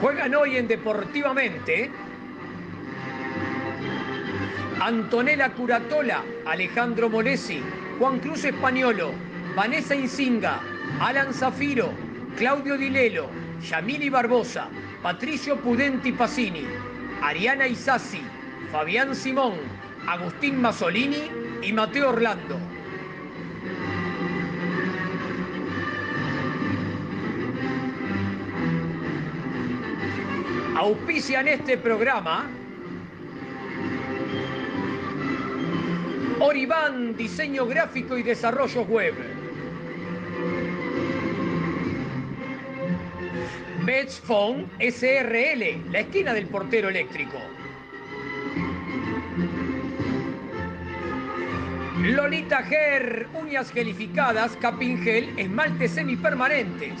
Juegan hoy en Deportivamente Antonella Curatola, Alejandro Molesi, Juan Cruz Españolo, Vanessa Insinga, Alan Zafiro, Claudio Dilelo, Yamili Barbosa, Patricio Pudenti Pacini, Ariana Isasi, Fabián Simón, Agustín Masolini y Mateo Orlando. Auspician este programa Oribán, diseño gráfico y desarrollo web. Phone SRL, la esquina del portero eléctrico. Lolita Ger, uñas gelificadas, capingel, esmaltes semipermanentes.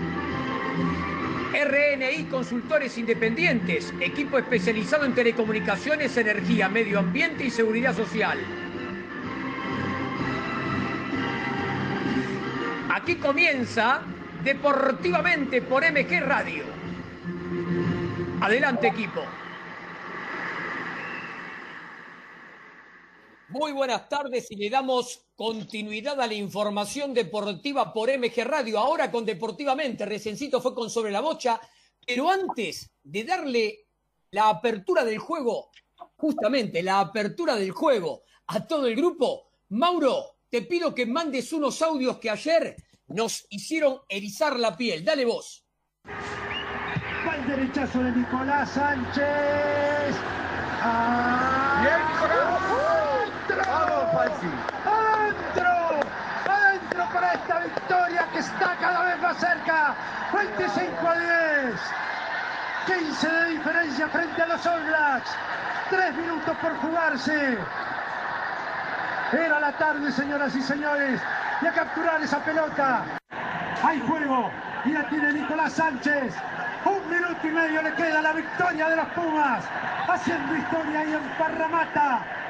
RNI Consultores Independientes, equipo especializado en telecomunicaciones, energía, medio ambiente y seguridad social. Aquí comienza Deportivamente por MG Radio. Adelante equipo. Muy buenas tardes y le damos continuidad a la información deportiva por MG Radio. Ahora con Deportivamente, recencito fue con Sobre la Bocha, pero antes de darle la apertura del juego, justamente la apertura del juego a todo el grupo, Mauro, te pido que mandes unos audios que ayer nos hicieron erizar la piel. Dale vos. Va el derechazo de Nicolás Sánchez. Ah. Bien, Nicolás. ¡Vamos, Falsi! ¡Adentro! ¡Adentro para esta victoria que está cada vez más cerca! 25 a 10. 15 de diferencia frente a los All Blacks. Tres minutos por jugarse. Era la tarde, señoras y señores, y a capturar esa pelota. Hay juego y la tiene Nicolás Sánchez. Un minuto y medio le queda la victoria de los Pumas, haciendo historia ahí en Parramata.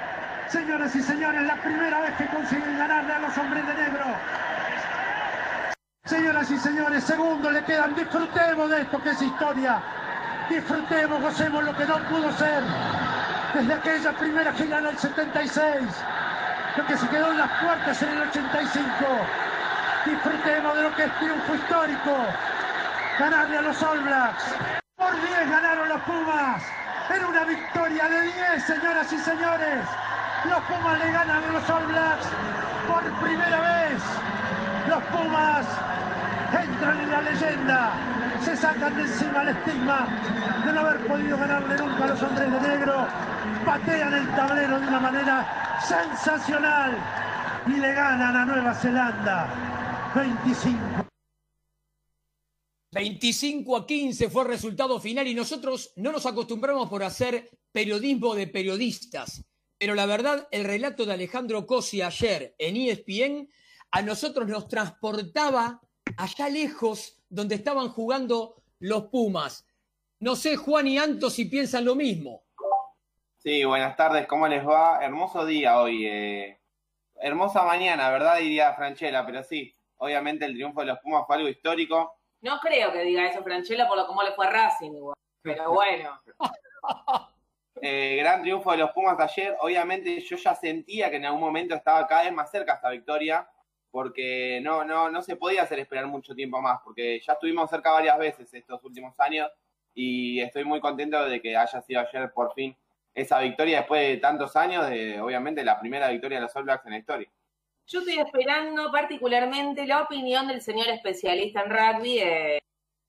Señoras y señores, la primera vez que consiguen ganarle a los hombres de negro. Señoras y señores, segundo le quedan. Disfrutemos de esto que es historia. Disfrutemos, gocemos lo que no pudo ser. Desde aquella primera final del 76. Lo que se quedó en las puertas en el 85. Disfrutemos de lo que es triunfo histórico. Ganarle a los All Blacks. Por 10 ganaron los Pumas. Era una victoria de 10, señoras y señores. Los Pumas le ganan a los All Blacks por primera vez. Los Pumas entran en la leyenda. Se sacan de encima el estigma de no haber podido ganarle nunca a los hombres de negro. Patean el tablero de una manera sensacional y le ganan a Nueva Zelanda 25. 25 a 15 fue el resultado final y nosotros no nos acostumbramos por hacer periodismo de periodistas. Pero la verdad, el relato de Alejandro Cosi ayer en ESPN a nosotros nos transportaba allá lejos donde estaban jugando los Pumas. No sé, Juan y Anto, si piensan lo mismo. Sí, buenas tardes, ¿cómo les va? Hermoso día hoy. Eh, hermosa mañana, ¿verdad? Diría Franchella, pero sí, obviamente el triunfo de los Pumas fue algo histórico. No creo que diga eso Franchella por lo cómo le fue a Racing, igual. pero bueno. Eh, gran triunfo de los Pumas ayer. Obviamente yo ya sentía que en algún momento estaba cada vez más cerca esta victoria. porque no, no, no se podía hacer esperar mucho tiempo más, porque ya estuvimos cerca varias veces estos últimos años y estoy muy contento de que haya sido ayer por fin esa victoria después de tantos años, de obviamente la primera victoria de los All Blacks en la historia. Yo estoy esperando particularmente la opinión del señor especialista en rugby, eh,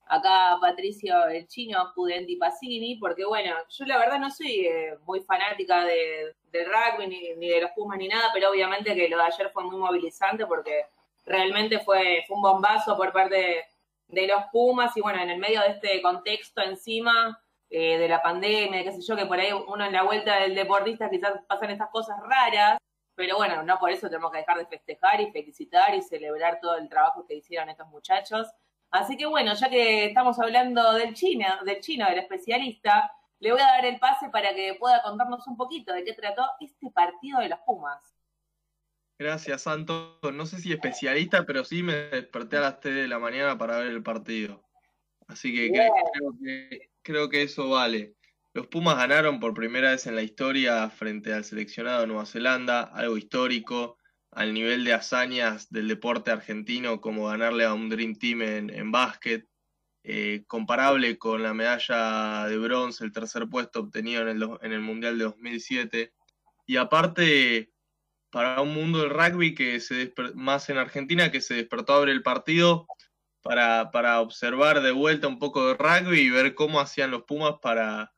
acá Patricio el Chino Pudenti Pacini, porque bueno, yo la verdad no soy eh, muy fanática de, del rugby ni, de los Pumas ni nada, pero obviamente que lo de ayer fue muy movilizante porque realmente fue, fue un bombazo por parte de, de los Pumas y bueno, en el medio de este contexto encima eh, de la pandemia, qué sé yo, que por ahí uno en la vuelta del deportista quizás pasan estas cosas raras, pero bueno, no por eso tenemos que dejar de festejar y felicitar y celebrar todo el trabajo que hicieron estos muchachos. Así que bueno, ya que estamos hablando del chino, del chino, del especialista, le voy a dar el pase para que pueda contarnos un poquito de qué trató este partido de los Pumas. Gracias, Santo. No sé si especialista, pero sí me desperté a las 3 de la mañana para ver el partido. Así que creo que creo que eso vale. Los Pumas ganaron por primera vez en la historia frente al seleccionado de Nueva Zelanda, algo histórico, al nivel de hazañas del deporte argentino, como ganarle a un Dream Team en, básquet, eh, comparable con la medalla de bronce, el tercer puesto obtenido en el, en el Mundial de 2007. Y aparte, para un mundo del rugby que se más en Argentina, que se despertó a ver el partido, para, para observar de vuelta un poco de rugby y ver cómo hacían los Pumas para,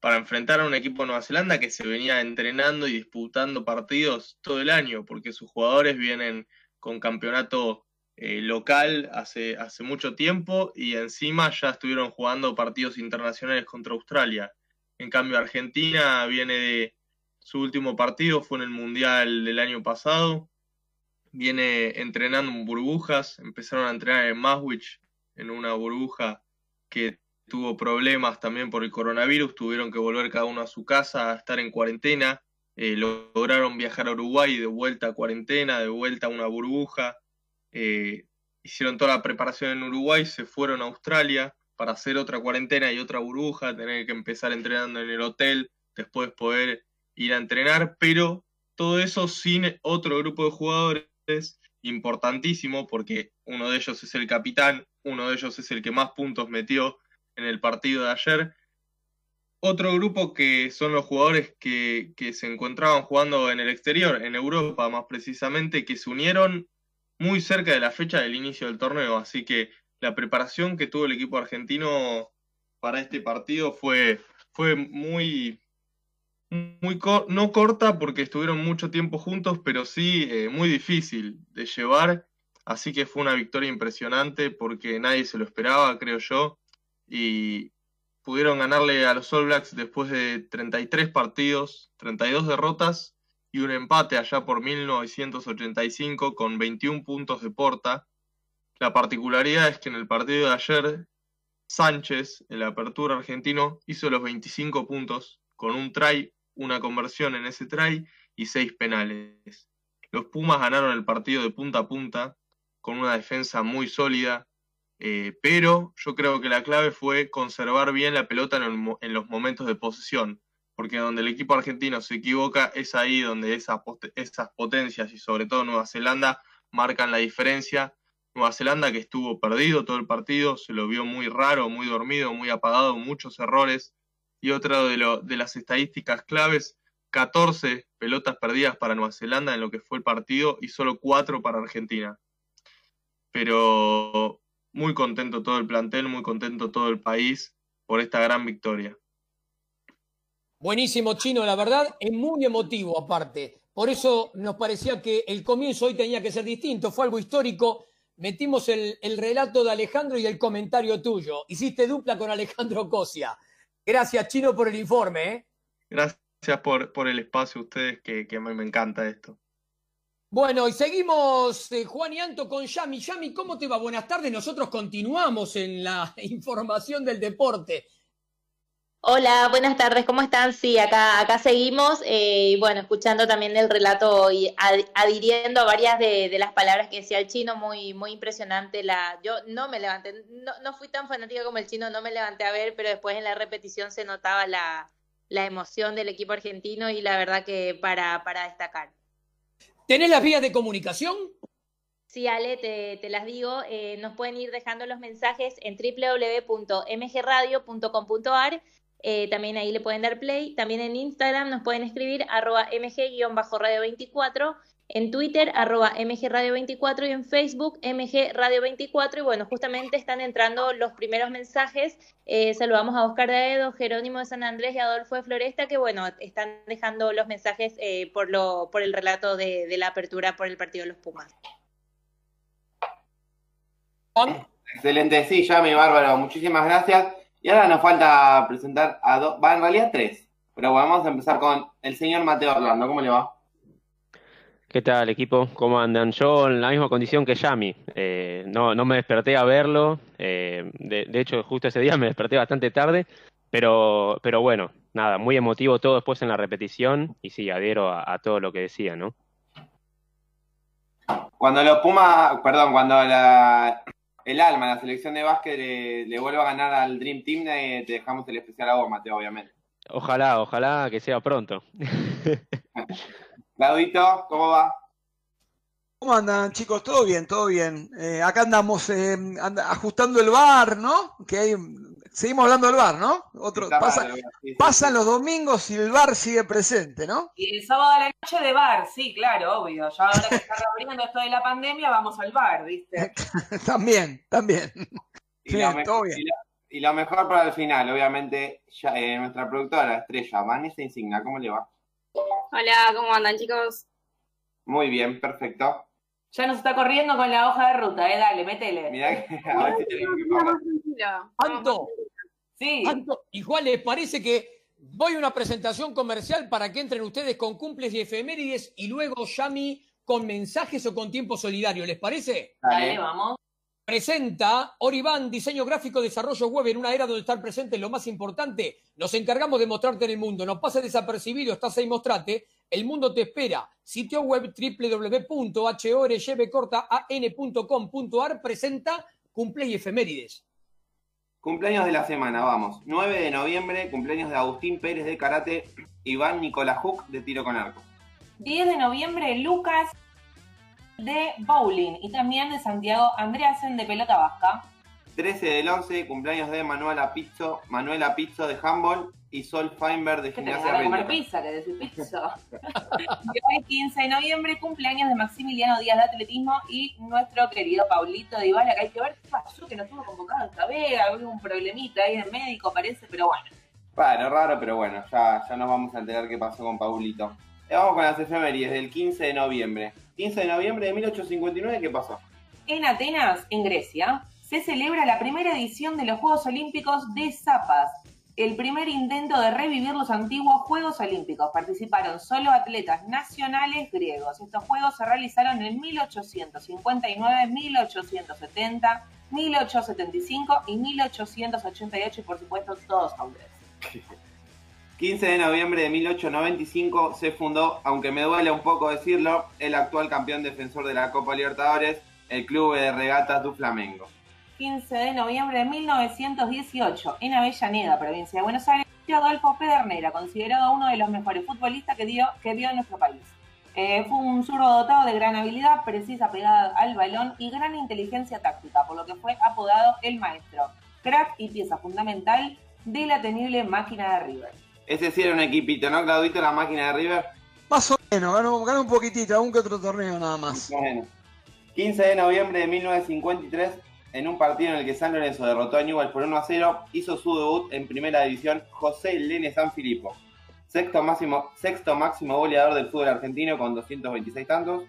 para enfrentar a un equipo de Nueva Zelanda que se venía entrenando y disputando partidos todo el año, porque sus jugadores vienen con campeonato eh, local hace, hace mucho tiempo y encima ya estuvieron jugando partidos internacionales contra Australia. En cambio, Argentina viene de su último partido, fue en el Mundial del año pasado, viene entrenando en burbujas, empezaron a entrenar en Maswich, en una burbuja que tuvo problemas también por el coronavirus, tuvieron que volver cada uno a su casa a estar en cuarentena, eh, lograron viajar a Uruguay de vuelta a cuarentena, de vuelta a una burbuja, eh, hicieron toda la preparación en Uruguay, se fueron a Australia para hacer otra cuarentena y otra burbuja, tener que empezar entrenando en el hotel, después poder ir a entrenar, pero todo eso sin otro grupo de jugadores importantísimo porque uno de ellos es el capitán, uno de ellos es el que más puntos metió en el partido de ayer. Otro grupo que son los jugadores que, que se encontraban jugando en el exterior, en Europa más precisamente, que se unieron muy cerca de la fecha del inicio del torneo. Así que la preparación que tuvo el equipo argentino para este partido fue, fue muy, muy no corta porque estuvieron mucho tiempo juntos, pero sí eh, muy difícil de llevar. Así que fue una victoria impresionante porque nadie se lo esperaba, creo yo. Y pudieron ganarle a los All Blacks después de 33 partidos, 32 derrotas y un empate allá por 1985 con 21 puntos de porta. La particularidad es que en el partido de ayer, Sánchez, en la apertura argentino, hizo los 25 puntos con un try una conversión en ese try y seis penales. Los Pumas ganaron el partido de punta a punta con una defensa muy sólida, eh, pero yo creo que la clave fue conservar bien la pelota en, los momentos de posesión, porque donde el equipo argentino se equivoca es ahí donde esas, potencias y sobre todo Nueva Zelanda marcan la diferencia. Nueva Zelanda que estuvo perdido todo el partido, se lo vio muy raro, muy dormido, muy apagado, muchos errores, y otra de, de las estadísticas claves, 14 pelotas perdidas para Nueva Zelanda en lo que fue el partido y solo 4 para Argentina. Pero muy contento todo el plantel, muy contento todo el país por esta gran victoria. Buenísimo, Chino, la verdad es muy emotivo aparte. Por eso nos parecía que el comienzo hoy tenía que ser distinto, fue algo histórico. Metimos el, el relato de Alejandro y el comentario tuyo. Hiciste dupla con Alejandro Cosia. Gracias, Chino, por el informe. ¿eh? Gracias por, por, el espacio, ustedes, que, que me, me, encanta esto. Bueno, y seguimos, eh, Juan y Anto, con Yami. Yami, ¿cómo te va? Buenas tardes. Nosotros continuamos en la información del deporte. Hola, buenas tardes, ¿cómo están? Sí, acá, acá seguimos, eh, bueno, escuchando también el relato y adhiriendo a varias de, las palabras que decía el chino, muy, muy impresionante. La, yo no me levanté, no, no fui tan fanática como el chino, no me levanté a ver, pero después en la repetición se notaba la, la emoción del equipo argentino y la verdad que para, para destacar. ¿Tenés las vías de comunicación? Sí, Ale, te, las digo, eh, nos pueden ir dejando los mensajes en www.mgradio.com.ar. Eh, también ahí le pueden dar play. También en Instagram nos pueden escribir arroba mg-radio24 en Twitter, arroba mgradio24 y en Facebook, mgradio24. Y bueno, justamente están entrando los primeros mensajes. Eh, saludamos a Oscar Daedo, Jerónimo de San Andrés y Adolfo de Floresta, que bueno, están dejando los mensajes eh, por, lo, por el relato de, la apertura por el partido de los Pumas. Excelente, sí, ya mi bárbaro, muchísimas gracias. Y ahora nos falta presentar a dos, va en realidad tres, pero vamos a empezar con el señor Mateo Orlando, ¿cómo le va? ¿Qué tal, equipo? ¿Cómo andan? Yo en la misma condición que Yami. Eh, no, no me desperté a verlo. Eh, de, hecho, justo ese día me desperté bastante tarde. Pero, pero bueno, nada, muy emotivo todo después en la repetición. Y sí, adhiero a, todo lo que decía, ¿no? Cuando los Pumas, perdón, cuando la, el alma, la selección de básquet le, vuelva a ganar al Dream Team, eh, te dejamos el especial a vos, Mateo, obviamente. Ojalá, ojalá que sea pronto. Claudito, ¿cómo va? ¿Cómo andan, chicos? ¿Todo bien? ¿Todo bien? Eh, acá andamos eh, ajustando el bar, ¿no? Que hay, seguimos hablando del bar, ¿no? Otro, pasan los domingos y el bar sigue presente, ¿no? Y el sábado a la noche de bar, sí, claro, obvio. Ya ahora que está reabriendo esto de la pandemia, vamos al bar, ¿viste? también, también. Y, lo mejor, Y, lo, mejor para el final, obviamente, ya, eh, nuestra productora estrella, Vanessa Insigna, ¿cómo le va? Hola, ¿cómo andan chicos? Muy bien, perfecto. Ya nos está corriendo con la hoja de ruta, eh, dale, métele. Mirá que a ver si tenemos que Anto, sí. Anto, igual les parece que voy a una presentación comercial para que entren ustedes con cumples y efemérides y luego Yami con mensajes o con tiempo solidario, ¿les parece? dale vamos. Presenta Oribán, diseño gráfico, desarrollo web en una era donde estar presente es lo más importante. Nos encargamos de mostrarte en el mundo. No pase desapercibido, estás ahí, mostrate. El mundo te espera. Sitio web www.horybcortaan.com.ar presenta cumple y efemérides. Cumpleaños de la semana, vamos. 9 de noviembre, cumpleaños de Agustín Pérez de karate, Iván Nicolás Hook de tiro con arco. 10 de noviembre, Lucas de bowling y también de Santiago Andreasen de pelota vasca. 13 del 11, cumpleaños de Manuela Pizzo, Manuela Pizzo de handball y Sol Feinberg de gimnasia a comer pizza, que decir pizza. y hoy 15 de noviembre, cumpleaños de Maximiliano Díaz de atletismo y nuestro querido Paulito de Ibala, que hay que ver qué pasó, que no estuvo convocado esta vez, hubo un problemita ahí de médico parece, pero bueno. Bueno, raro, pero bueno, ya, ya nos vamos a enterar qué pasó con Paulito. Eh, vamos con las efemérides del 15 de noviembre. 15 de noviembre de 1859, ¿qué pasó? En Atenas, en Grecia, se celebra la primera edición de los Juegos Olímpicos de Zapas, el primer intento de revivir los antiguos Juegos Olímpicos. Participaron solo atletas nacionales griegos. Estos Juegos se realizaron en 1859, 1870, 1875 y 1888 y por supuesto todos hombres. 15 de noviembre de 1895 se fundó, aunque me duele un poco decirlo, el actual campeón defensor de la Copa Libertadores, el Club de Regatas du Flamengo. 15 de noviembre de 1918, en Avellaneda, provincia de Buenos Aires, Adolfo Pedernera, considerado uno de los mejores futbolistas que dio, que dio en nuestro país. Eh, fue un zurdo dotado de gran habilidad, precisa pegada al balón y gran inteligencia táctica, por lo que fue apodado el maestro, crack y pieza fundamental de la temible máquina de River. Ese sí era un equipito, ¿no, Claudito, la máquina de River? Más o menos, ganó, un poquitito, aún que otro torneo nada más. Bueno. 15 de noviembre de 1953, en un partido en el que San Lorenzo derrotó a Newell por 1 a 0, hizo su debut en primera división José Lene San Filipo, sexto máximo, sexto máximo goleador del fútbol argentino con 226 tantos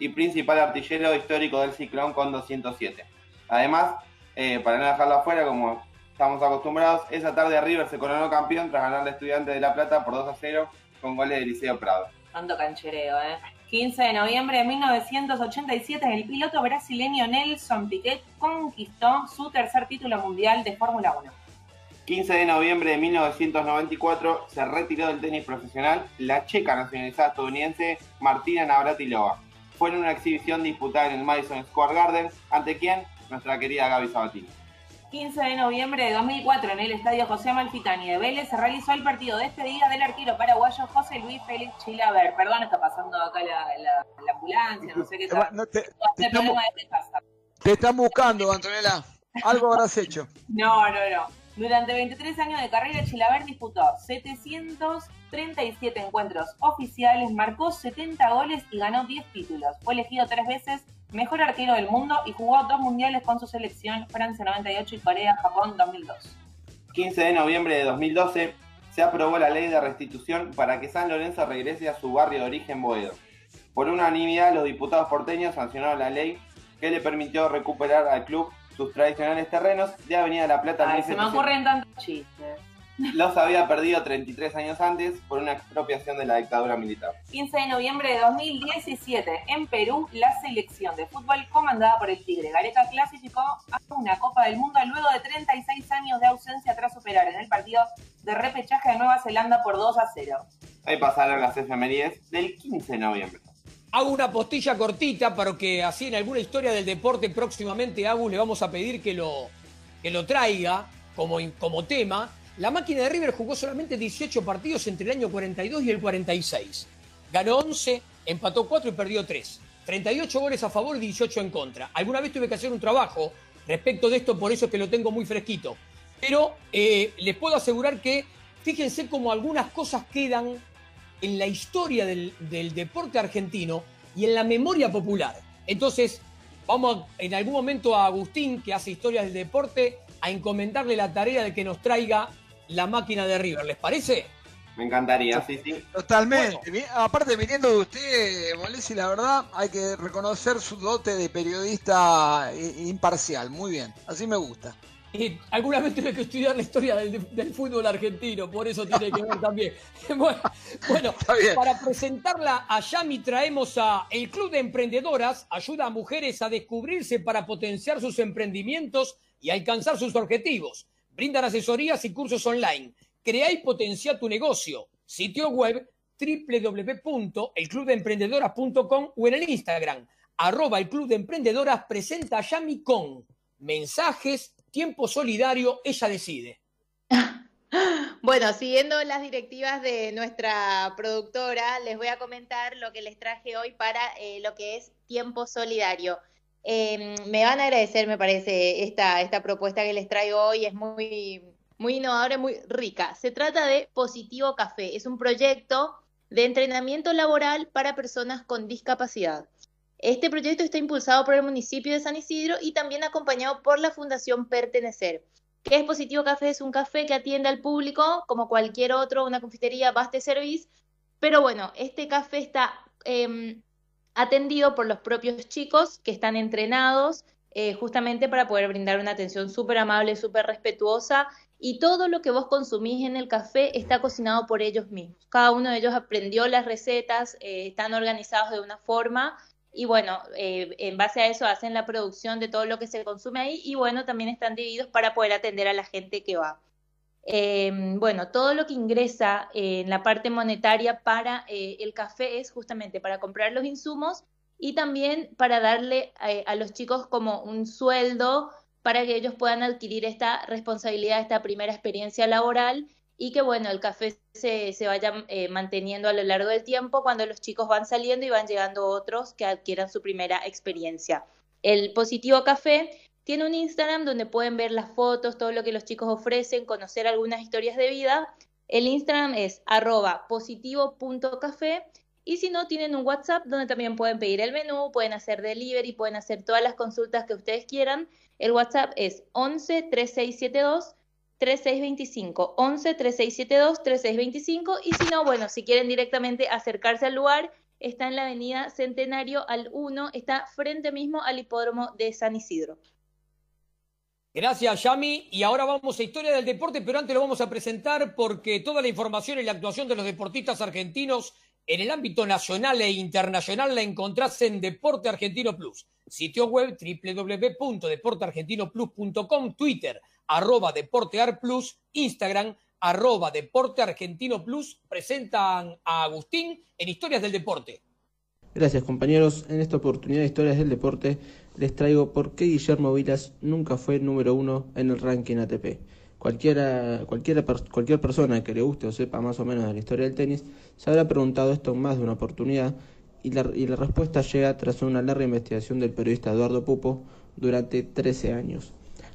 y principal artillero histórico del Ciclón con 207. Además, eh, para no dejarlo afuera, como estamos acostumbrados. Esa tarde River se coronó campeón tras ganar al Estudiante de La Plata por 2 a 0 con goles de Liceo Prado. Tanto canchereo, ¿eh? 15 de noviembre de 1987, el piloto brasileño Nelson Piquet conquistó su tercer título mundial de Fórmula 1. 15 de noviembre de 1994 se retiró del tenis profesional la checa nacionalizada estadounidense Martina Navratilova. Fue en una exhibición disputada en el Madison Square Garden, ante quién? Nuestra querida Gaby Sabatini. 15 de noviembre de 2004 en el Estadio José Malfitani de Vélez se realizó el partido de despedida del arquero paraguayo José Luis Félix Chilaver. Perdón, está pasando acá la, ambulancia, no sé qué está. te, te, están buscando, Antonella. Algo habrás hecho. No, no, no. Durante 23 años de carrera, Chilaver disputó 737 encuentros oficiales, marcó 70 goles y ganó 10 títulos. Fue elegido tres veces mejor arquero del mundo y jugó dos mundiales con su selección, Francia 98 y Corea-Japón 2002. 15 de noviembre de 2012 se aprobó la ley de restitución para que San Lorenzo regrese a su barrio de origen Boedo. Por unanimidad, los diputados porteños sancionaron la ley que le permitió recuperar al club sus tradicionales terrenos de Avenida de la Plata. Ay, se me ocurren tantos chistes. Los había perdido 33 años antes por una expropiación de la dictadura militar. 15 de noviembre de 2017, en Perú, la selección de fútbol comandada por el Tigre Gareca clasificó a una Copa del Mundo luego de 36 años de ausencia tras superar en el partido de repechaje de Nueva Zelanda por 2 a 0. Ahí pasaron las efemérides del 15 de noviembre. Hago una postilla cortita para que así en alguna historia del deporte próximamente Agus le vamos a pedir que lo, que lo traiga como, como tema la máquina de River jugó solamente 18 partidos entre el año 42 y el 46. Ganó 11, empató 4 y perdió 3. 38 goles a favor y 18 en contra. Alguna vez tuve que hacer un trabajo respecto de esto, por eso es que lo tengo muy fresquito. Pero eh, les puedo asegurar que fíjense cómo algunas cosas quedan en la historia del, del, deporte argentino y en la memoria popular. Entonces, vamos en algún momento a Agustín, que hace historias del deporte, a encomendarle la tarea de que nos traiga la máquina de River, ¿les parece? Me encantaría, sí, sí. Totalmente. Aparte, viniendo de usted, Molesi, la verdad, hay que reconocer su dote de periodista imparcial. Muy bien, así me gusta. Y alguna vez tuve que estudiar la historia del, fútbol argentino, por eso tiene que ver también. bueno, bueno para presentarla a Yami traemos a El Club de Emprendedoras, ayuda a mujeres a descubrirse para potenciar sus emprendimientos y alcanzar sus objetivos. Brindan asesorías y cursos online. Crea y potencia tu negocio. Sitio web www.elclubdeemprendedoras.com o en el Instagram, arroba el Club de Emprendedoras presenta a Yami con mensajes, tiempo solidario, ella decide. Bueno, siguiendo las directivas de nuestra productora, les voy a comentar lo que les traje hoy para eh, lo que es tiempo solidario. Em, me van a agradecer, me parece, esta, esta propuesta que les traigo hoy. Es muy, muy innovadora muy rica. Se trata de Positivo Café. Es un proyecto de entrenamiento laboral para personas con discapacidad. Este proyecto está impulsado por el municipio de San Isidro y también acompañado por la Fundación Pertenecer. ¿Qué es Positivo Café? Es un café que atiende al público como cualquier otro, una confitería, Baste Service. Pero bueno, este café está em, atendido por los propios chicos que están entrenados eh, justamente para poder brindar una atención súper amable, súper respetuosa y todo lo que vos consumís en el café está cocinado por ellos mismos. Cada uno de ellos aprendió las recetas, eh, están organizados de una forma y bueno, eh, en base a eso hacen la producción de todo lo que se consume ahí y bueno, también están divididos para poder atender a la gente que va. Em, bueno, todo lo que ingresa en la parte monetaria para eh, el café es justamente para comprar los insumos y también para darle eh, a los chicos como un sueldo para que ellos puedan adquirir esta responsabilidad, esta primera experiencia laboral y que bueno, el café se, vaya eh, manteniendo a lo largo del tiempo cuando los chicos van saliendo y van llegando otros que adquieran su primera experiencia. El positivo café tiene un Instagram donde pueden ver las fotos, todo lo que los chicos ofrecen, conocer algunas historias de vida. El Instagram es arroba positivo.café y si no, tienen un WhatsApp donde también pueden pedir el menú, pueden hacer delivery, pueden hacer todas las consultas que ustedes quieran. El WhatsApp es 11 3672 3625, 11 3672 3625 y si no, bueno, si quieren directamente acercarse al lugar, está en la avenida Centenario al 1, está frente mismo al hipódromo de San Isidro. Gracias, Yami. Y ahora vamos a Historia del Deporte, pero antes lo vamos a presentar porque toda la información y la actuación de los deportistas argentinos en el ámbito nacional e internacional la encontrás en Deporte Argentino Plus. Sitio web www.deporteargentinoplus.com, Twitter, arroba Plus, Instagram, arroba Deporte Argentino Plus. Presentan a Agustín en Historias del Deporte. Gracias compañeros. En esta oportunidad de Historias del Deporte les traigo por qué Guillermo Vilas nunca fue número uno en el ranking ATP. Cualquiera, cualquiera, cualquier persona que le guste o sepa más o menos de la historia del tenis se habrá preguntado esto en más de una oportunidad y la, y la respuesta llega tras una larga investigación del periodista Eduardo Pupo durante 13 años.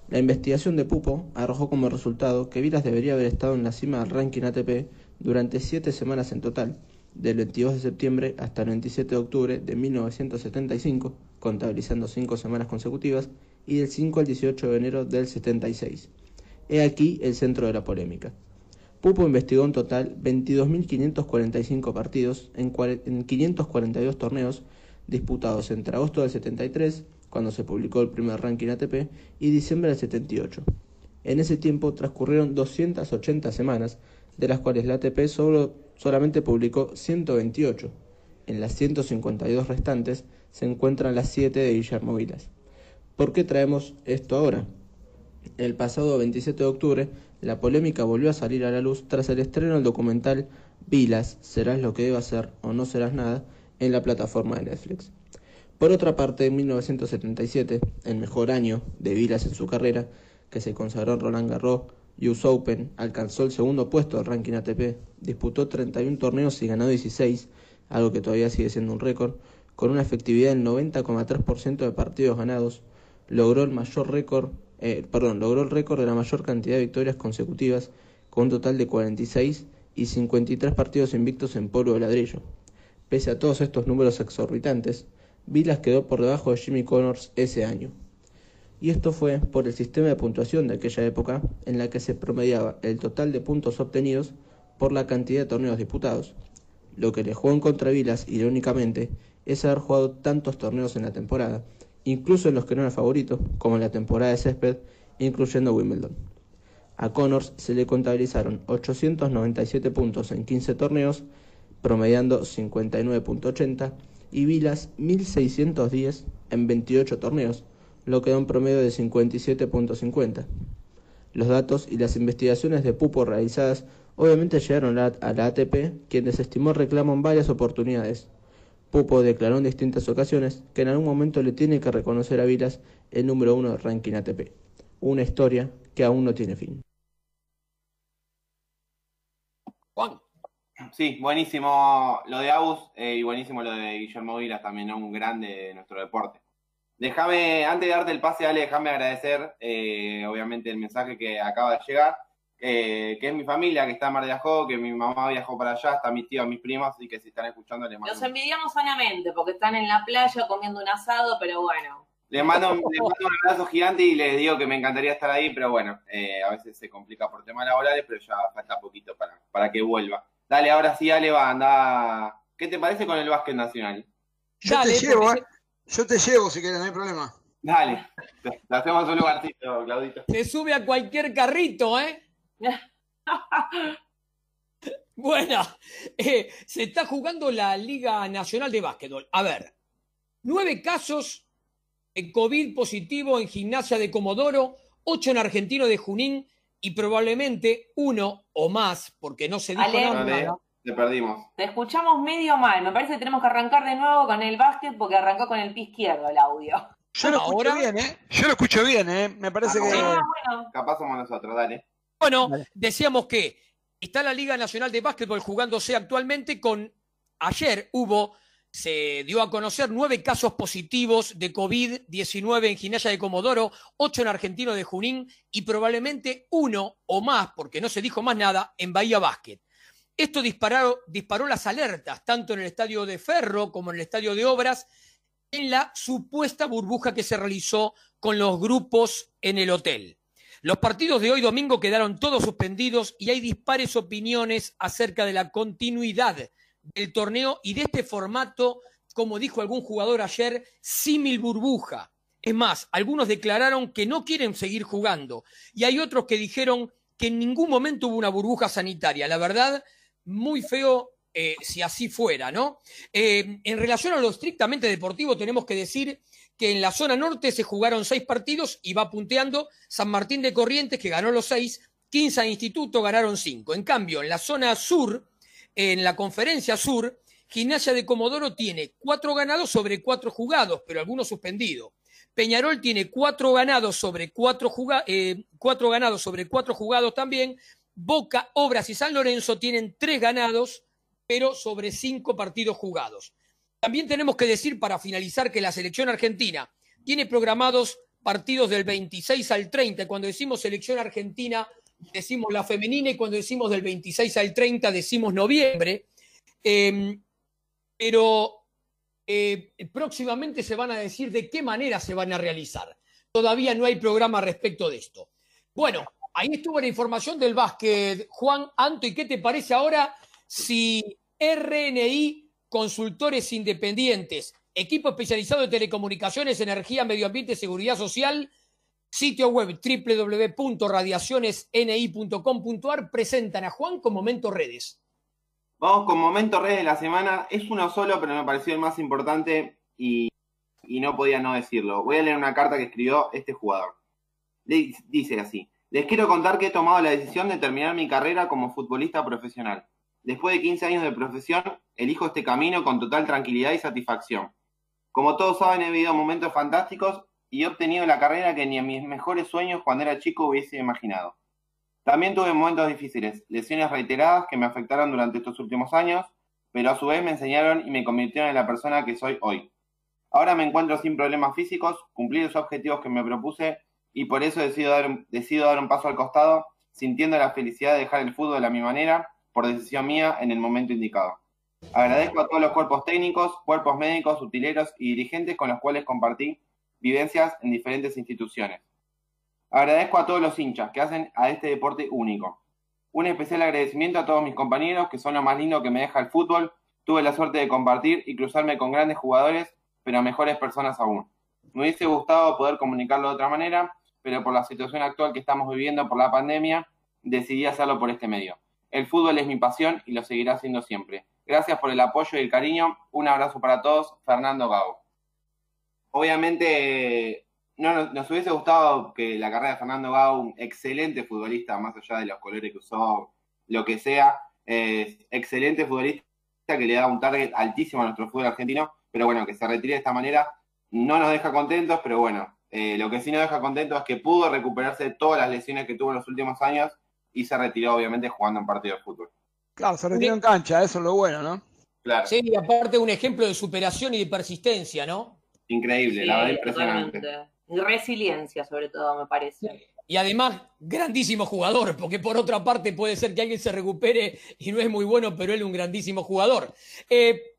La investigación de Pupo arrojó como resultado que Vilas debería haber estado en la cima del ranking ATP durante 7 semanas en total, del 22 de septiembre hasta el 27 de octubre de 1975, contabilizando 5 semanas consecutivas, y del 5 al 18 de enero del 76. He aquí el centro de la polémica. Pupo investigó en total 22.545 partidos en, en 542 torneos disputados entre agosto del 73, cuando se publicó el primer ranking ATP, y diciembre del 78. En ese tiempo transcurrieron 280 semanas, de las cuales la ATP solo, solamente publicó 128. En las 152 restantes se encuentran las 7 de Guillermo Vilas. ¿Por qué traemos esto ahora? El pasado 27 de octubre, la polémica volvió a salir a la luz tras el estreno del documental Vilas, serás lo que debas ser o no serás nada, en la plataforma de Netflix. Por otra parte, en 1977, el mejor año de Vilas en su carrera, que se consagró en Roland Garros, US Open, alcanzó el segundo puesto del ranking ATP, disputó 31 torneos y ganó 16, algo que todavía sigue siendo un récord, con una efectividad del 90,3% de partidos ganados, logró el mayor récord, eh, perdón, logró el récord de la mayor cantidad de victorias consecutivas, con un total de 46 y 53 partidos invictos en polvo de ladrillo. Pese a todos estos números exorbitantes, Vilas quedó por debajo de Jimmy Connors ese año. Y esto fue por el sistema de puntuación de aquella época en la que se promediaba el total de puntos obtenidos por la cantidad de torneos disputados. Lo que le jugó en contra Vilas, irónicamente, es haber jugado tantos torneos en la temporada, incluso en los que no era favorito, como en la temporada de césped, incluyendo Wimbledon. A Connors se le contabilizaron 897 puntos en 15 torneos, promediando 59.80, y Vilas 1610 en 28 torneos, lo que da un promedio de 57.50. Los datos y las investigaciones de Pupo realizadas obviamente llegaron a la ATP, quien desestimó el reclamo en varias oportunidades. Pupo declaró en distintas ocasiones que en algún momento le tiene que reconocer a Vilas el número uno del ranking ATP. Una historia que aún no tiene fin. Juan. Sí, buenísimo lo de Agus eh, y buenísimo lo de Guillermo Vilas, también un grande de nuestro deporte. Déjame, antes de darte el pase, Ale, déjame agradecer, eh, obviamente, el mensaje que acaba de llegar, que es mi familia, que está en Mar de Ajó, que mi mamá viajó para allá, está mis tíos, mis primos, y que si están escuchando les mando. Los envidiamos sanamente, porque están en la playa comiendo un asado, pero bueno. Les mando, un abrazo gigante y les digo que me encantaría estar ahí, pero bueno, eh, a veces se complica por temas laborales, pero ya falta poquito para, para que vuelva. Dale, ahora sí, Ale, va, anda. ¿Qué te parece con el básquet nacional? Yo te llevo, ¿eh? Yo te llevo si quieres, no hay problema. Dale, te hacemos un lugarcito, Claudito. Se sube a cualquier carrito, ¿eh? bueno, eh, se está jugando la Liga Nacional de Básquetbol. A ver, nueve casos de COVID positivo en gimnasia de Comodoro, ocho en argentino de Junín y probablemente uno o más, porque no se dijo nada. Te perdimos. Te escuchamos medio mal. Me parece que tenemos que arrancar de nuevo con el básquet porque arrancó con el pie izquierdo el audio. Yo lo escucho bien, ¿eh? Yo lo escucho bien, ¿eh? Me parece que. Ah, Capaz somos nosotros, dale. Bueno, decíamos que está la Liga Nacional de Básquetbol jugándose actualmente con. Ayer hubo, se dio a conocer nueve casos positivos de COVID-19 en Gimnasia de Comodoro, ocho en Argentino de Junín y probablemente uno o más, porque no se dijo más nada, en Bahía Básquet. Esto disparó, disparó las alertas, tanto en el estadio de Ferro como en el estadio de Obras, en la supuesta burbuja que se realizó con los grupos en el hotel. Los partidos de hoy domingo quedaron todos suspendidos y hay dispares opiniones acerca de la continuidad del torneo y de este formato, como dijo algún jugador ayer, símil burbuja. Es más, algunos declararon que no quieren seguir jugando y hay otros que dijeron que en ningún momento hubo una burbuja sanitaria. La verdad, muy feo eh, si así fuera, ¿no? Eh, en relación a lo estrictamente deportivo, tenemos que decir que en la zona norte se jugaron seis partidos y va punteando San Martín de Corrientes, que ganó los seis, Quinza Instituto ganaron cinco. En cambio, en la zona sur, en la conferencia sur, Gimnasia de Comodoro tiene cuatro ganados sobre cuatro jugados, pero algunos suspendidos. Peñarol tiene cuatro ganados sobre cuatro, eh, cuatro ganados sobre cuatro jugados también. Boca, Obras y San Lorenzo tienen tres ganados, pero sobre cinco partidos jugados. También tenemos que decir para finalizar que la selección argentina tiene programados partidos del 26 al 30. Cuando decimos selección argentina, decimos la femenina y cuando decimos del 26 al 30, decimos noviembre. Em, pero eh, próximamente se van a decir de qué manera se van a realizar. Todavía no hay programa respecto de esto. Bueno, ahí estuvo la información del básquet. Juan Anto, ¿y qué te parece ahora si RNI, consultores independientes, equipo especializado en telecomunicaciones, energía, medio ambiente, seguridad social, sitio web www.radiacionesni.com.ar presentan a Juan con Momento Redes? Vamos con Momento Redes de la semana. Es uno solo, pero me pareció el más importante y, no podía no decirlo. Voy a leer una carta que escribió este jugador. Dice así. Les quiero contar que he tomado la decisión de terminar mi carrera como futbolista profesional. Después de 15 años de profesión, elijo este camino con total tranquilidad y satisfacción. Como todos saben, he vivido momentos fantásticos y he obtenido la carrera que ni en mis mejores sueños cuando era chico hubiese imaginado. También tuve momentos difíciles, lesiones reiteradas que me afectaron durante estos últimos años, pero a su vez me enseñaron y me convirtieron en la persona que soy hoy. Ahora me encuentro sin problemas físicos, cumplí los objetivos que me propuse y por eso decido dar, decido dar un paso al costado, sintiendo la felicidad de dejar el fútbol a mi manera, por decisión mía, en el momento indicado. Agradezco a todos los cuerpos técnicos, cuerpos médicos, utileros y dirigentes con los cuales compartí vivencias en diferentes instituciones. Agradezco a todos los hinchas que hacen a este deporte único. Un especial agradecimiento a todos mis compañeros, que son lo más lindo que me deja el fútbol. Tuve la suerte de compartir y cruzarme con grandes jugadores, pero mejores personas aún. Me hubiese gustado poder comunicarlo de otra manera, pero por la situación actual que estamos viviendo por la pandemia, decidí hacerlo por este medio. El fútbol es mi pasión y lo seguirá siendo siempre. Gracias por el apoyo y el cariño. Un abrazo para todos. Fernando Gago. Obviamente no, nos hubiese gustado que la carrera de Fernando Gau, un excelente futbolista, más allá de los colores que usó, lo que sea, excelente futbolista que le da un target altísimo a nuestro fútbol argentino, pero bueno, que se retire de esta manera no nos deja contentos, pero bueno, eh, lo que sí nos deja contentos es que pudo recuperarse de todas las lesiones que tuvo en los últimos años y se retiró obviamente jugando en partido de fútbol. Claro, se retiró en cancha, eso es lo bueno, ¿no? Claro. Sí, aparte un ejemplo de superación y de persistencia, ¿no? Increíble, la verdad impresionante resiliencia sobre todo, me parece. Y además, grandísimo jugador, porque por otra parte puede ser que alguien se recupere y no es muy bueno, pero él es un grandísimo jugador. Eh,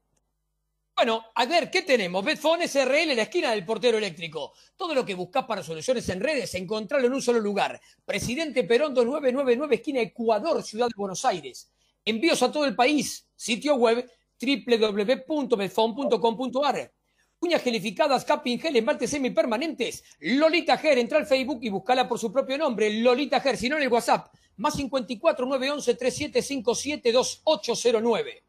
bueno, a ver, ¿qué tenemos? Betfone SRL en la esquina del portero eléctrico. Todo lo que buscas para soluciones en redes, encontrarlo en un solo lugar. Presidente Perón 2999, esquina Ecuador, Ciudad de Buenos Aires. Envíos a todo el país. Sitio web www.betfone.com.ar uñas gelificadas, capping gel, esmaltes semipermanentes. Lolita Ger, entra al Facebook y buscala por su propio nombre, Lolita Ger, si no en el WhatsApp, más 54 911 3757 2809.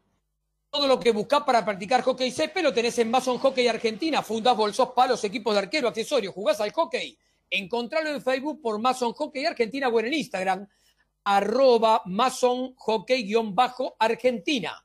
Todo lo que buscas para practicar hockey césped lo tenés en Mason Hockey Argentina. Fundas, bolsos, palos, equipos de arquero, accesorios. ¿Jugás al hockey? Encontralo en Facebook por Mason Hockey Argentina o en el Instagram, arroba Mason Hockey-Argentina.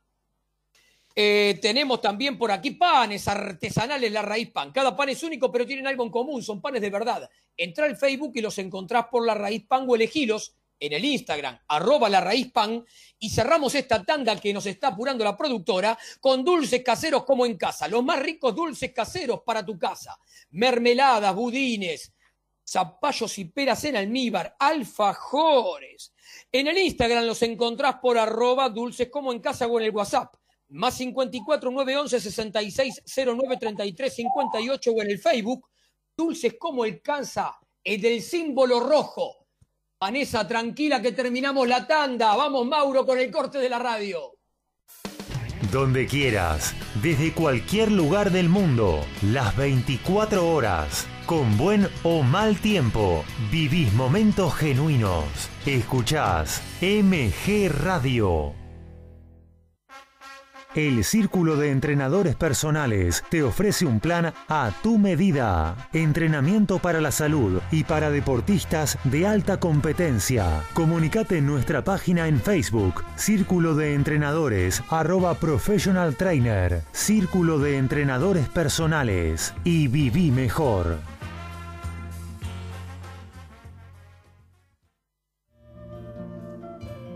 Eh, tenemos también por aquí panes artesanales La Raíz Pan. Cada pan es único, pero tienen algo en común, son panes de verdad. Entra al Facebook y los encontrás por La Raíz Pan o elegilos en el Instagram, arroba La Raíz Pan, y cerramos esta tanda que nos está apurando la productora con dulces caseros como en casa, los más ricos dulces caseros para tu casa. Mermeladas, budines, zapallos y peras en almíbar, alfajores. En el Instagram los encontrás por arroba dulces como en casa o en el WhatsApp más 54 911 66 09 33 58 o en el Facebook, Dulces como el Cansa, el del símbolo rojo. Vanessa, tranquila que terminamos la tanda. Vamos, Mauro, con el corte de la radio. Donde quieras, desde cualquier lugar del mundo, las 24 horas, con buen o mal tiempo, vivís momentos genuinos. Escuchás MG Radio. El Círculo de Entrenadores Personales te ofrece un plan a tu medida. Entrenamiento para la salud y para deportistas de alta competencia. Comunicate en nuestra página en Facebook, Círculo de Entrenadores, arroba Professional Trainer, Círculo de Entrenadores Personales y viví mejor.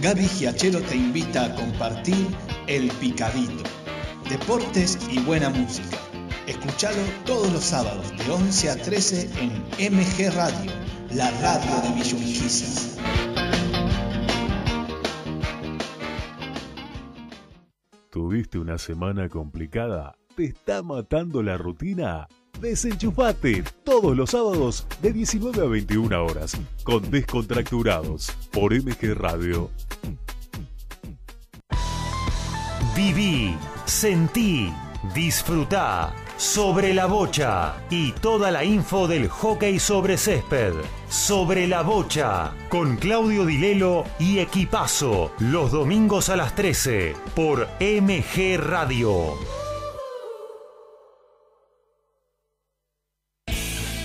Gaby Giachero te invita a compartir El Picadito. Deportes y buena música. Escuchalo todos los sábados de 11 a 13 en MG Radio, la radio de Villurquiza. ¿Tuviste una semana complicada? ¿Te está matando la rutina? Desenchufate todos los sábados de 19 a 21 horas con Descontracturados por MG Radio. Viví, sentí, disfrutá sobre la bocha y toda la info del hockey sobre césped. Sobre la bocha con Claudio Dilelo y Equipazo los domingos a las 13 por MG Radio.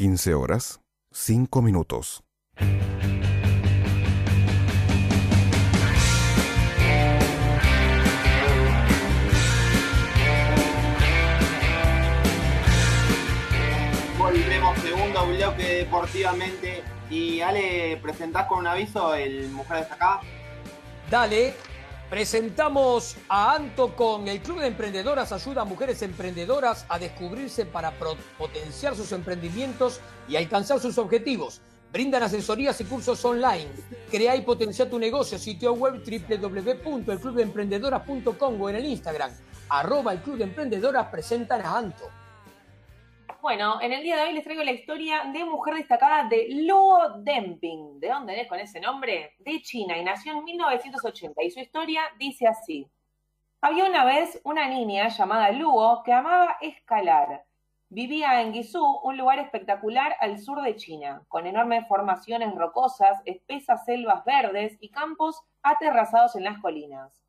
15 horas, 5 minutos. Volvemos segundo bloque deportivamente. Y Ale, ¿presentás con un aviso el Mujer Destacada? Dale, Presentamos a Anto con el Club de Emprendedoras ayuda a mujeres emprendedoras a descubrirse para potenciar sus emprendimientos y alcanzar sus objetivos. Brindan asesorías y cursos online. Crea y potencia tu negocio. Sitio web www.elclubdeemprendedoras.com o en el Instagram. Arroba el Club de Emprendedoras presentan a Anto. Bueno, en el día de hoy les traigo la historia de mujer destacada de Luo Demping. ¿De dónde es con ese nombre? De China y nació en 1980 y su historia dice así. Había una vez una niña llamada Luo que amaba escalar. Vivía en Guizhou, un lugar espectacular al sur de China, con enormes formaciones rocosas, espesas selvas verdes y campos aterrazados en las colinas.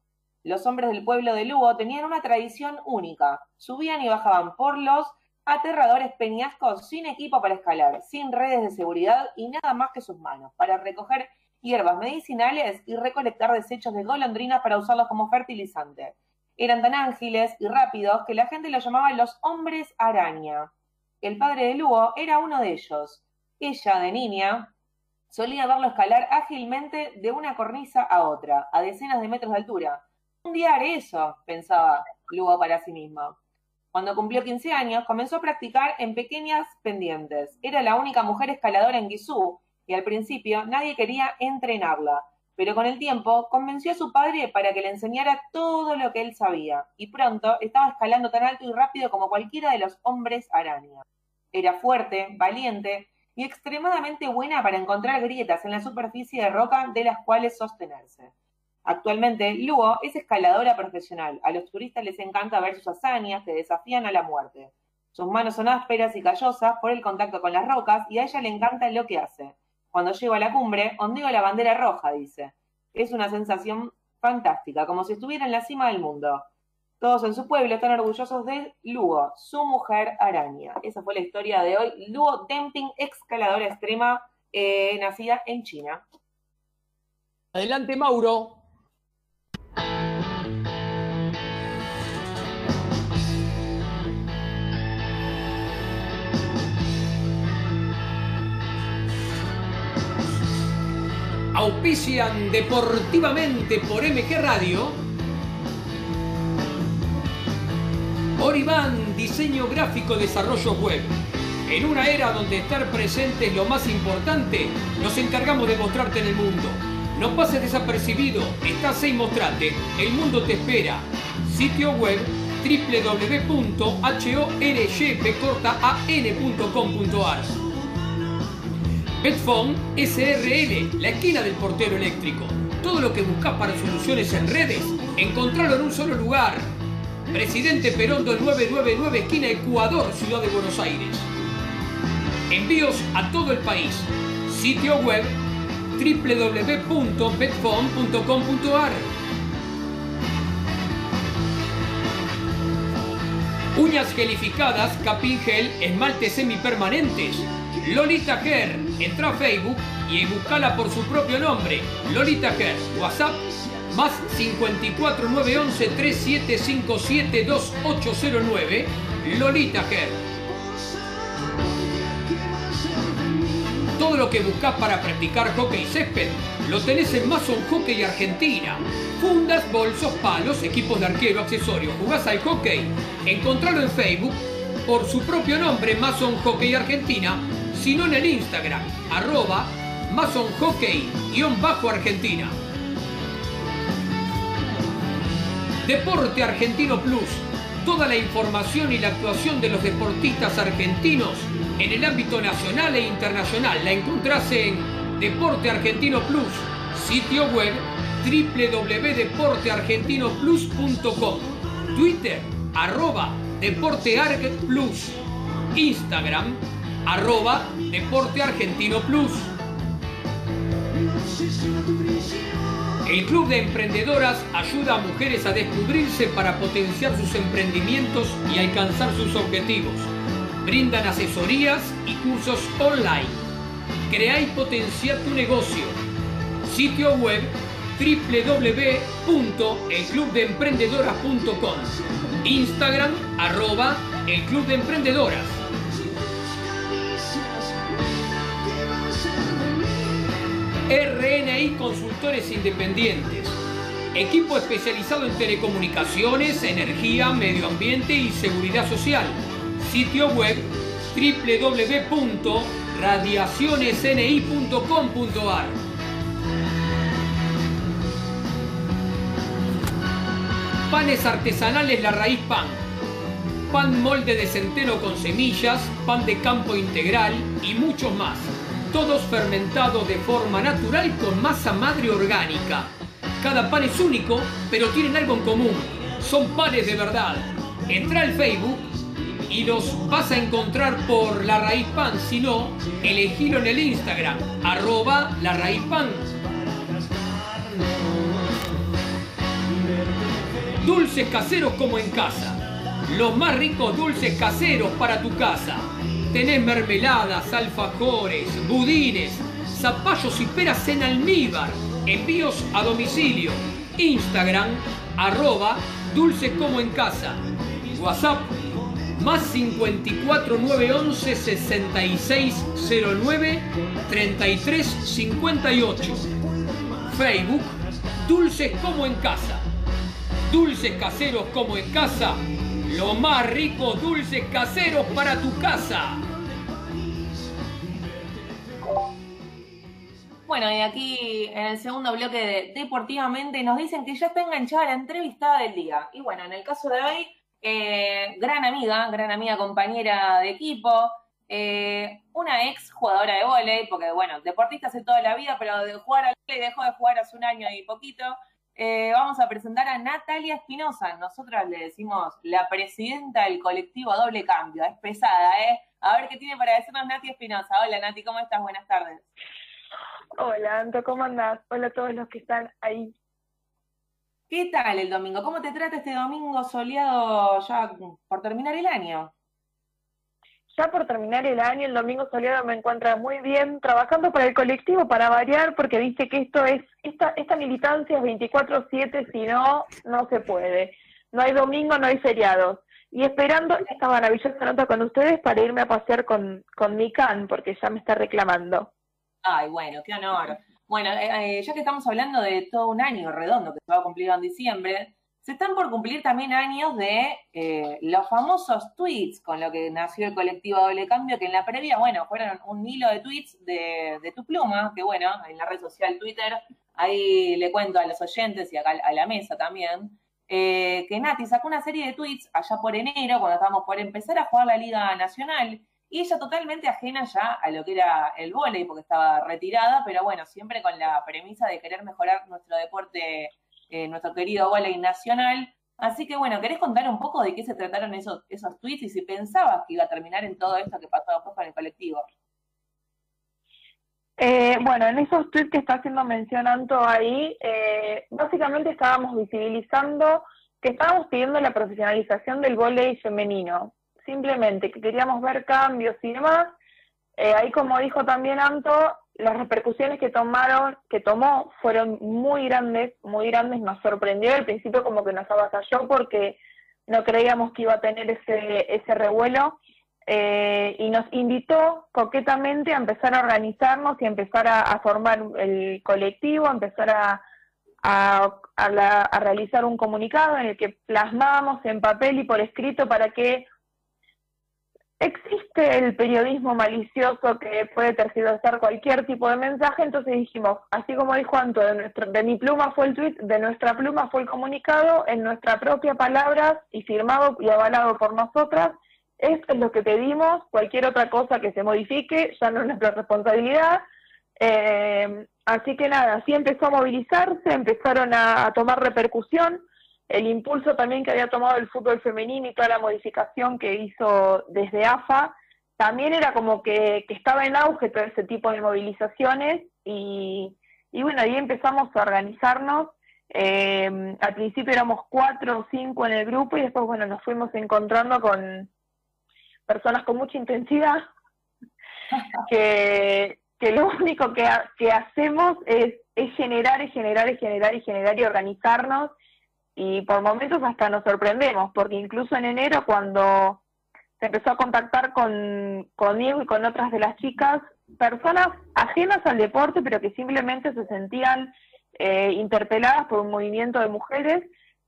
Los hombres del pueblo de Lugo tenían una tradición única. Subían y bajaban por los aterradores peñascos sin equipo para escalar, sin redes de seguridad y nada más que sus manos, para recoger hierbas medicinales y recolectar desechos de golondrinas para usarlos como fertilizante. Eran tan ágiles y rápidos que la gente los llamaba los hombres araña. El padre de Lugo era uno de ellos. Ella, de niña, solía verlo escalar ágilmente de una cornisa a otra, a decenas de metros de altura. Un día haré eso, pensaba Lugo para sí misma. Cuando cumplió 15 años, comenzó a practicar en pequeñas pendientes. Era la única mujer escaladora en Guizhou y al principio nadie quería entrenarla, pero con el tiempo convenció a su padre para que le enseñara todo lo que él sabía, y pronto estaba escalando tan alto y rápido como cualquiera de los hombres araña. Era fuerte, valiente y extremadamente buena para encontrar grietas en la superficie de roca de las cuales sostenerse. Actualmente, Luo es escaladora profesional. A los turistas les encanta ver sus hazañas que desafían a la muerte. Sus manos son ásperas y callosas por el contacto con las rocas y a ella le encanta lo que hace. Cuando llego a la cumbre, ondeo la bandera roja, dice. Es una sensación fantástica, como si estuviera en la cima del mundo. Todos en su pueblo están orgullosos de Lugo, su mujer araña. Esa fue la historia de hoy. Lugo Demping, escaladora extrema, eh, nacida en China. Adelante, Mauro. Auspician deportivamente por MG Radio. Oriban, diseño gráfico, desarrollo web. En una era donde estar presente es lo más importante, nos encargamos de mostrarte en el mundo. No pases desapercibido, estás ahí mostrate, el mundo te espera. Sitio web www.horjpcortaan.com.ar Betfone SRL, la esquina del portero eléctrico. Todo lo que buscas para soluciones en redes, encontralo en un solo lugar. Presidente Perón 999, esquina Ecuador, Ciudad de Buenos Aires. Envíos a todo el país. Sitio web www.betfone.com.ar Uñas gelificadas, capín gel, esmaltes semipermanentes Lolita Ger. Entra a Facebook y buscala por su propio nombre. Lolita Ger. WhatsApp más 54 911 3757 2809. Lolita Ger. Todo lo que buscas para practicar hockey césped lo tenés en Mason Hockey Argentina. Fundas, bolsos, palos, equipos de arquero, accesorios. ¿Jugás al hockey? Encontralo en Facebook por su propio nombre, Mason Hockey Argentina sino en el Instagram, arroba masonhockey-argentina. Deporte Argentino Plus. Toda la información y la actuación de los deportistas argentinos en el ámbito nacional e internacional la encontrás en Deporte Argentino Plus, sitio web www.deporteargentinoplus.com, Twitter, arroba Deportearg Plus, Instagram, arroba Deporte Argentino Plus. El Club de Emprendedoras ayuda a mujeres a descubrirse para potenciar sus emprendimientos y alcanzar sus objetivos. Brindan asesorías y cursos online. Crea y potencia tu negocio. Sitio web www.elclubdeemprendedoras.com Instagram arroba el Club de Emprendedoras RNI Consultores Independientes. Equipo especializado en telecomunicaciones, energía, medio ambiente y seguridad social. Sitio web www.radiacionesni.com.ar. Panes artesanales La Raíz Pan. Pan molde de centeno con semillas, pan de campo integral y muchos más todos fermentados de forma natural con masa madre orgánica. Cada pan es único, pero tienen algo en común. Son panes de verdad. Entra al Facebook y los vas a encontrar por La Raíz Pan. Si no, elegilo en el Instagram, arroba La Raíz Pan. Dulces caseros como en casa. Los más ricos dulces caseros para tu casa. Tenés mermeladas, alfajores, budines, zapallos y peras en almíbar. Envíos a domicilio. Instagram, arroba, dulces como en casa. WhatsApp, más 54 911 6609 3358. Facebook, Dulces como en casa. Dulces caseros como en casa. Lo más rico dulces caseros para tu casa. Bueno, y aquí en el segundo bloque de Deportivamente nos dicen que ya está enganchada la entrevistada del día. Y bueno, en el caso de hoy, eh, gran amiga, gran amiga compañera de equipo, eh, una ex jugadora de vóley, porque bueno, deportista hace toda la vida, pero de jugar al vóley dejó de jugar hace un año y poquito. Eh, vamos a presentar a Natalia Espinosa. Nosotras le decimos la presidenta del colectivo Doble Cambio. Es pesada, ¿eh? A ver qué tiene para decirnos Nati Espinosa. Hola Nati, ¿cómo estás? Buenas tardes. Hola, Anto, ¿cómo andás? Hola a todos los que están ahí. ¿Qué tal el domingo? ¿Cómo te trata este domingo soleado ya por terminar el año? Ya por terminar el año, el domingo soleado me encuentra muy bien, trabajando para el colectivo para variar, porque dice que esto es, esta, esta militancia es 24-7, si no, no se puede. No hay domingo, no hay feriados. Y esperando esta maravillosa nota con ustedes para irme a pasear con, con mi can, porque ya me está reclamando. Ay, bueno, qué honor. Bueno, eh, eh, ya que estamos hablando de todo un año redondo que se va a cumplir en diciembre, se están por cumplir también años de eh, los famosos tweets con lo que nació el colectivo Doble Cambio, que en la previa, bueno, fueron un hilo de tweets de, de tu pluma, que bueno, en la red social Twitter, ahí le cuento a los oyentes y acá a la mesa también, que Nati sacó una serie de tweets allá por enero, cuando estábamos por empezar a jugar la Liga Nacional, y ella totalmente ajena ya a lo que era el vóley, porque estaba retirada, pero bueno, siempre con la premisa de querer mejorar nuestro deporte, eh, nuestro querido vóley nacional. Así que bueno, ¿querés contar un poco de qué se trataron esos, esos tweets y si pensabas que iba a terminar en todo esto que pasó después con el colectivo? Eh, bueno, en esos tweets que está haciendo mención Anto ahí, eh, básicamente estábamos visibilizando que estábamos pidiendo la profesionalización del vóley femenino simplemente que queríamos ver cambios y demás. Eh, ahí, como dijo también Anto, las repercusiones que tomaron, que tomó, fueron muy grandes, muy grandes. Nos sorprendió al principio como que nos avasalló porque no creíamos que iba a tener ese, ese revuelo. Eh, y nos invitó coquetamente a empezar a organizarnos y a empezar a, formar el colectivo, a empezar a, a, a, realizar un comunicado en el que plasmamos en papel y por escrito para que existe el periodismo malicioso que puede tergiversar cualquier tipo de mensaje, entonces dijimos, así como dijo Anto, de, nuestro, de mi pluma fue el tweet, de nuestra pluma fue el comunicado, en nuestra propia palabra y firmado y avalado por nosotras, esto es lo que pedimos, cualquier otra cosa que se modifique ya no es nuestra responsabilidad. Eh, así que nada, así empezó a movilizarse, empezaron a tomar repercusión, el impulso también que había tomado el fútbol femenino y toda la modificación que hizo desde AFA, también era como que, estaba en auge todo ese tipo de movilizaciones y, bueno, ahí empezamos a organizarnos. Eh, al principio éramos cuatro o cinco en el grupo y después, bueno, nos fuimos encontrando con personas con mucha intensidad, que, lo único que, que hacemos es, es generar y generar y generar y generar y organizarnos y por momentos hasta nos sorprendemos, porque incluso en enero cuando se empezó a contactar con, conmigo y con otras de las chicas, personas ajenas al deporte, pero que simplemente se sentían eh, interpeladas por un movimiento de mujeres,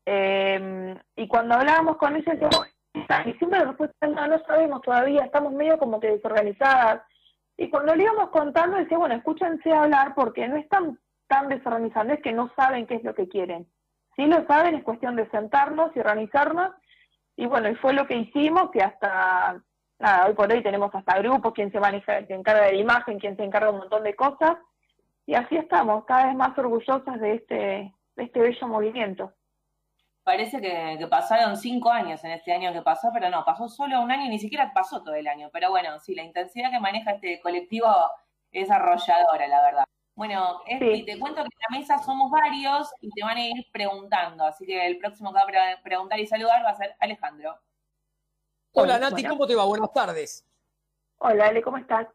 eh, y cuando hablábamos con ellas, y siempre la respuesta no, no sabemos todavía, estamos medio como que desorganizadas, y cuando le íbamos contando, decía, bueno, escúchense hablar porque no están tan desorganizadas, es que no saben qué es lo que quieren. Si lo saben, es cuestión de sentarnos y organizarnos. Y bueno, y fue lo que hicimos, que hasta, nada, hoy por hoy tenemos hasta grupos, quien se maneja, se encarga de la imagen, quien se encarga de un montón de cosas. Y así estamos, cada vez más orgullosas de este, de este bello movimiento. Parece que, que, pasaron cinco años en este año que pasó, pero no, pasó solo un año y ni siquiera pasó todo el año. Pero bueno, sí, la intensidad que maneja este colectivo es arrolladora, la verdad. Bueno, Espi, te cuento que en la mesa somos varios y te van a ir preguntando, así que el próximo que va a preguntar y saludar va a ser Alejandro. Hola Nati, ¿cómo te va? Buenas tardes. Hola Ale, ¿cómo estás?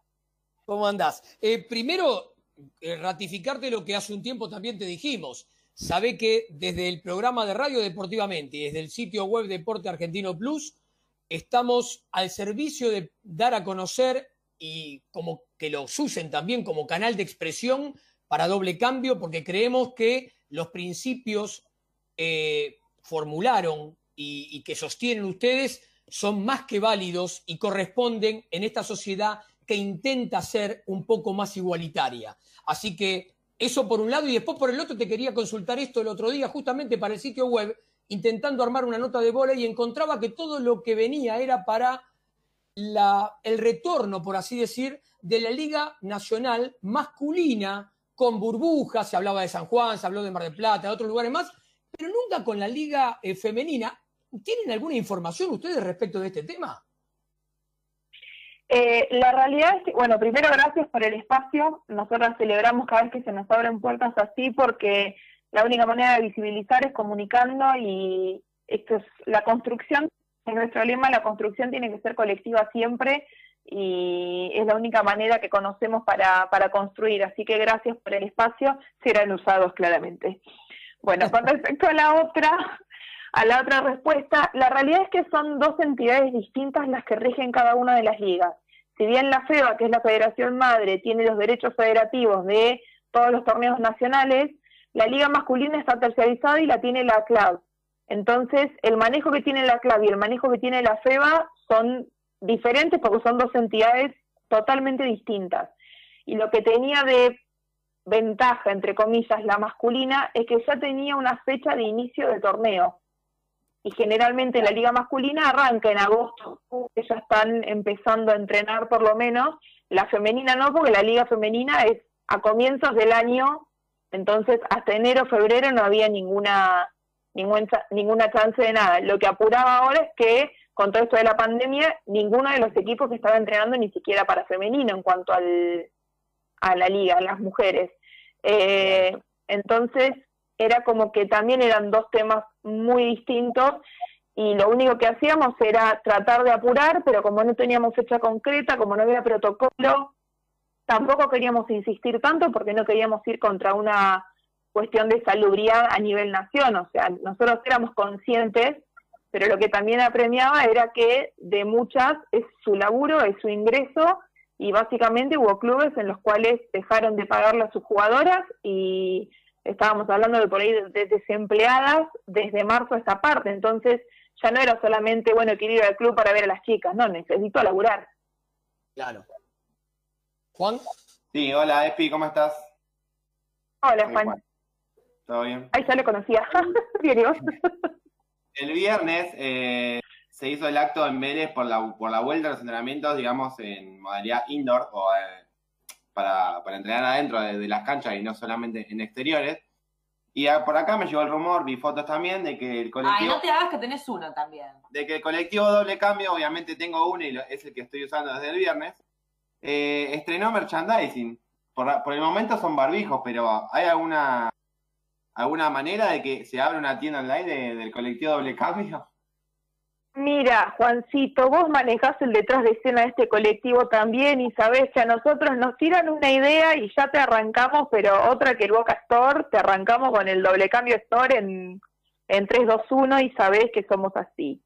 ¿Cómo andás? Eh, primero, eh, ratificarte lo que hace un tiempo también te dijimos. Sabe que desde el programa de Radio Deportivamente y desde el sitio web Deporte Argentino Plus, estamos al servicio de dar a conocer y como que los usen también como canal de expresión para doble cambio, porque creemos que los principios eh, formularon y, y que sostienen ustedes son más que válidos y corresponden en esta sociedad que intenta ser un poco más igualitaria. Así que eso por un lado y después por el otro te quería consultar esto el otro día justamente para el sitio web intentando armar una nota de bola y encontraba que todo lo que venía era para el retorno, por así decir, de la Liga Nacional masculina con burbujas, se hablaba de San Juan, se habló de Mar del Plata, de otros lugares más, pero nunca con la Liga eh, Femenina. ¿Tienen alguna información ustedes respecto de este tema? Eh, la realidad es que, bueno, primero gracias por el espacio. Nosotros celebramos cada vez que se nos abren puertas así porque la única manera de visibilizar es comunicando y esto es la construcción, en nuestro lema la construcción tiene que ser colectiva siempre y es la única manera que conocemos para, para construir, así que gracias por el espacio, serán usados claramente. Bueno, con respecto a la otra, a la otra respuesta, la realidad es que son dos entidades distintas las que rigen cada una de las ligas. Si bien la FEBA, que es la Federación Madre, tiene los derechos federativos de todos los torneos nacionales, la liga masculina está terciarizada y la tiene la CLAB. Entonces, el manejo que tiene la CLAB y el manejo que tiene la FEBA son diferentes porque son dos entidades totalmente distintas. Y lo que tenía de ventaja, entre comillas, la masculina, es que ya tenía una fecha de inicio de torneo. Y generalmente la liga masculina arranca en agosto, que ya están empezando a entrenar por lo menos. La femenina no, porque la liga femenina es a comienzos del año entonces, hasta enero, febrero no había ninguna, ninguna, ninguna chance de nada. Lo que apuraba ahora es que, con todo esto de la pandemia, ninguno de los equipos estaba entrenando ni siquiera para femenino en cuanto al, a la liga, a las mujeres. Eh, entonces, era como que también eran dos temas muy distintos y lo único que hacíamos era tratar de apurar, pero como no teníamos fecha concreta, como no había protocolo, Tampoco queríamos insistir tanto porque no queríamos ir contra una cuestión de salubridad a nivel nación, o sea, nosotros éramos conscientes, pero lo que también apremiaba era que de muchas es su laburo, es su ingreso, y básicamente hubo clubes en los cuales dejaron de pagarle a sus jugadoras y estábamos hablando de por ahí de, desempleadas desde marzo a esta parte, entonces ya no era solamente, bueno, quiero ir al club para ver a las chicas, no, necesito laburar. Claro. Juan. Sí, hola, Epi, ¿cómo estás? Hola, Juan. ¿Todo bien? Ahí ya lo conocía. bien, El viernes eh, se hizo el acto en Vélez por la, por la vuelta a los entrenamientos, digamos, en modalidad indoor o eh, para, para, entrenar adentro de, las canchas y no solamente en exteriores. Y por acá me llegó el rumor, vi fotos también de que el colectivo. Ay, no te hagas que tenés uno también. De que el colectivo doble cambio, obviamente tengo uno y es el que estoy usando desde el viernes eh, estrenó merchandising. Por, por, el momento son barbijos, pero ¿hay alguna alguna manera de que se abra una tienda online del colectivo Doble Cambio? Mira, Juancito, vos manejás el detrás de escena de este colectivo también y sabés que a nosotros nos tiran una idea y ya te arrancamos, pero otra que el Boca Store, te arrancamos con el Doble Cambio Store en, en 3, 2, 1 y sabés que somos así.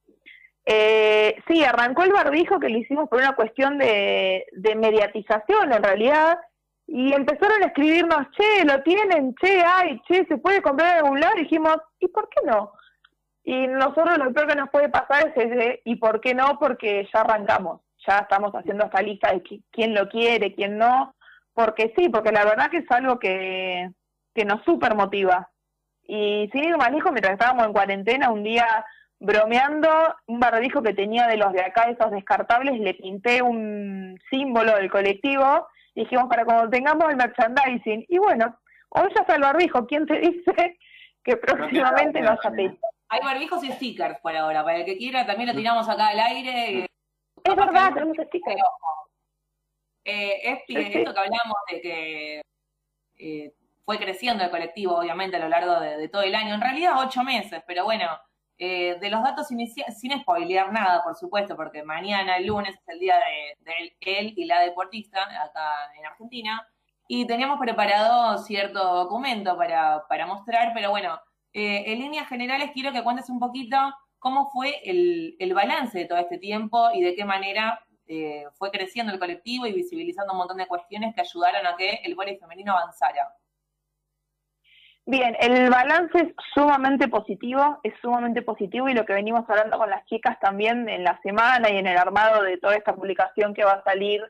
Eh, sí, arrancó el barbijo que lo hicimos por una cuestión de, mediatización en realidad, y empezaron a escribirnos, che, lo tienen, che, ay, che, se puede comprar en algún lado, y dijimos, ¿y por qué no? Y nosotros lo peor que nos puede pasar es ese, ¿y por qué no? Porque ya arrancamos, ya estamos haciendo esta lista de quién lo quiere, quién no, porque sí, porque la verdad que es algo que, que nos super motiva. Y sin ir más lejos, mientras estábamos en cuarentena, un día bromeando, un barbijo que tenía de los de acá, esos descartables, le pinté un símbolo del colectivo, y dijimos para cuando tengamos el merchandising. Y bueno, hoy ya está el barbijo, ¿quién te dice que próximamente no haya Hay barbijos y stickers por ahora, para el que quiera también lo tiramos acá al aire. Es verdad, tenemos stickers. Eh, esto que hablamos de que eh, fue creciendo el colectivo, obviamente, a lo largo de, todo el año. En realidad, ocho meses, pero bueno, eh, de los datos sin spoilear nada, por supuesto, porque mañana, el lunes, es el día de, él y la deportista acá en Argentina. Y teníamos preparado cierto documento para, para mostrar, pero bueno, eh, en líneas generales quiero que cuentes un poquito cómo fue el, el balance de todo este tiempo y de qué manera eh, fue creciendo el colectivo y visibilizando un montón de cuestiones que ayudaron a que el voleibol femenino avanzara. Bien, el balance es sumamente positivo, es sumamente positivo y lo que venimos hablando con las chicas también en la semana y en el armado de toda esta publicación que va a salir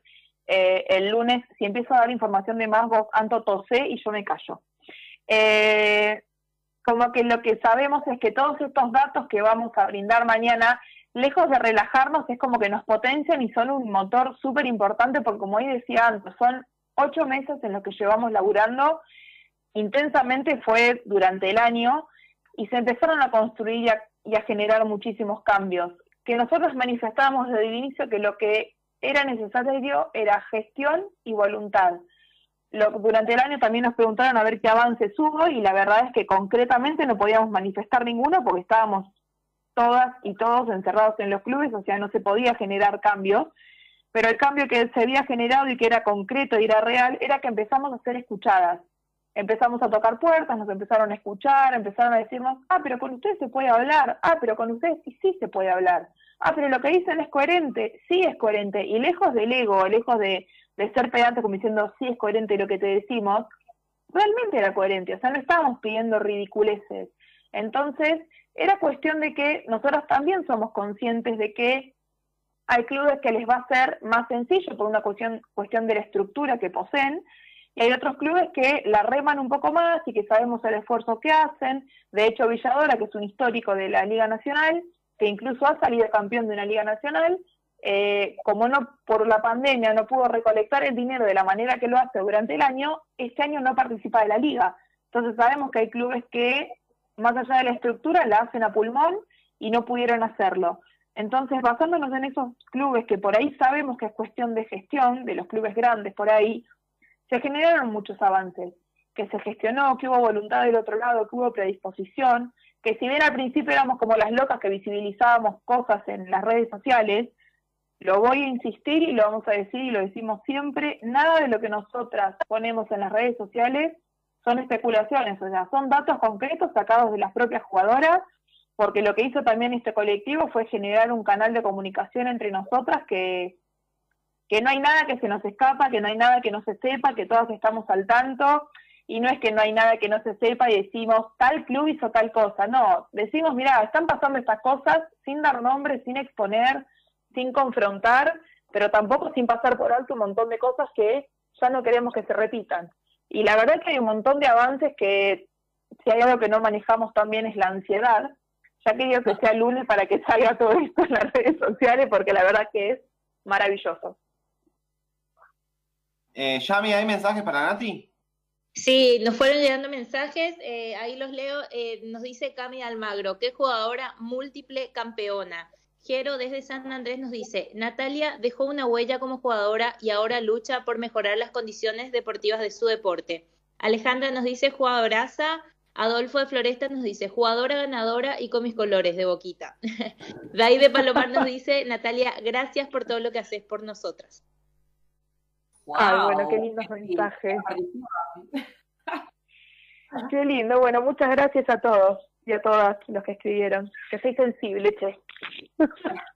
eh, el lunes, si empiezo a dar información de más, vos Anto tose y yo me callo. Eh, como que lo que sabemos es que todos estos datos que vamos a brindar mañana, lejos de relajarnos, es como que nos potencian y son un motor súper importante, porque como ahí decía antes, son ocho meses en los que llevamos laburando intensamente, fue durante el año, y se empezaron a construir y a, generar muchísimos cambios, que nosotros manifestábamos desde el inicio que lo que era necesario era gestión y voluntad durante el año también nos preguntaron a ver qué avances hubo y la verdad es que concretamente no podíamos manifestar ninguno porque estábamos todas y todos encerrados en los clubes, o sea, no se podía generar cambios, pero el cambio que se había generado y que era concreto y era real era que empezamos a ser escuchadas. Empezamos a tocar puertas, nos empezaron a escuchar, empezaron a decirnos, ah, pero con ustedes se puede hablar, ah, pero con ustedes sí, sí se puede hablar, ah, pero lo que dicen es coherente, sí es coherente, y lejos del ego, lejos de, de ser pedante como diciendo, sí es coherente lo que te decimos, realmente era coherente, o sea, no estábamos pidiendo ridiculeces. Entonces, era cuestión de que nosotros también somos conscientes de que hay clubes que les va a ser más sencillo por una cuestión, cuestión de la estructura que poseen, y hay otros clubes que la reman un poco más y que sabemos el esfuerzo que hacen. De hecho, Villadora, que es un histórico de la Liga Nacional, que incluso ha salido campeón de una Liga Nacional, eh, como no por la pandemia no pudo recolectar el dinero de la manera que lo hace durante el año, este año no participa de la liga. Entonces sabemos que hay clubes que, más allá de la estructura, la hacen a pulmón y no pudieron hacerlo. Entonces, basándonos en esos clubes que por ahí sabemos que es cuestión de gestión, de los clubes grandes por ahí, se generaron muchos avances, que se gestionó, que hubo voluntad del otro lado, que hubo predisposición, que si bien al principio éramos como las locas que visibilizábamos cosas en las redes sociales, lo voy a insistir y lo vamos a decir y lo decimos siempre, nada de lo que nosotras ponemos en las redes sociales son especulaciones, o sea, son datos concretos sacados de las propias jugadoras, porque lo que hizo también este colectivo fue generar un canal de comunicación entre nosotras que, que no hay nada que se nos escapa, que no hay nada que no se sepa, que todas estamos al tanto, y no es que no hay nada que no se sepa y decimos tal club hizo tal cosa, no, decimos, mira, están pasando estas cosas sin dar nombres, sin exponer, sin confrontar, pero tampoco sin pasar por alto un montón de cosas que ya no queremos que se repitan. Y la verdad es que hay un montón de avances que, si hay algo que no manejamos también es la ansiedad. Ya quería que sea lunes para que salga todo esto en las redes sociales, porque la verdad que es maravilloso. Eh, Yami, ¿hay mensajes para Nati? Sí, nos fueron llegando mensajes, eh, ahí los leo. Eh, nos dice Cami Almagro, que jugadora múltiple campeona. Jero desde San Andrés nos dice, Natalia dejó una huella como jugadora y ahora lucha por mejorar las condiciones deportivas de su deporte. Alejandra nos dice jugadoraza, Adolfo de Floresta nos dice jugadora ganadora y con mis colores de boquita. Dai de Palomar nos dice, Natalia, gracias por todo lo que haces por nosotras. Ay, bueno, qué lindos mensajes. qué lindo, bueno, muchas gracias a todos y a todas los que escribieron. Que soy sensible, che.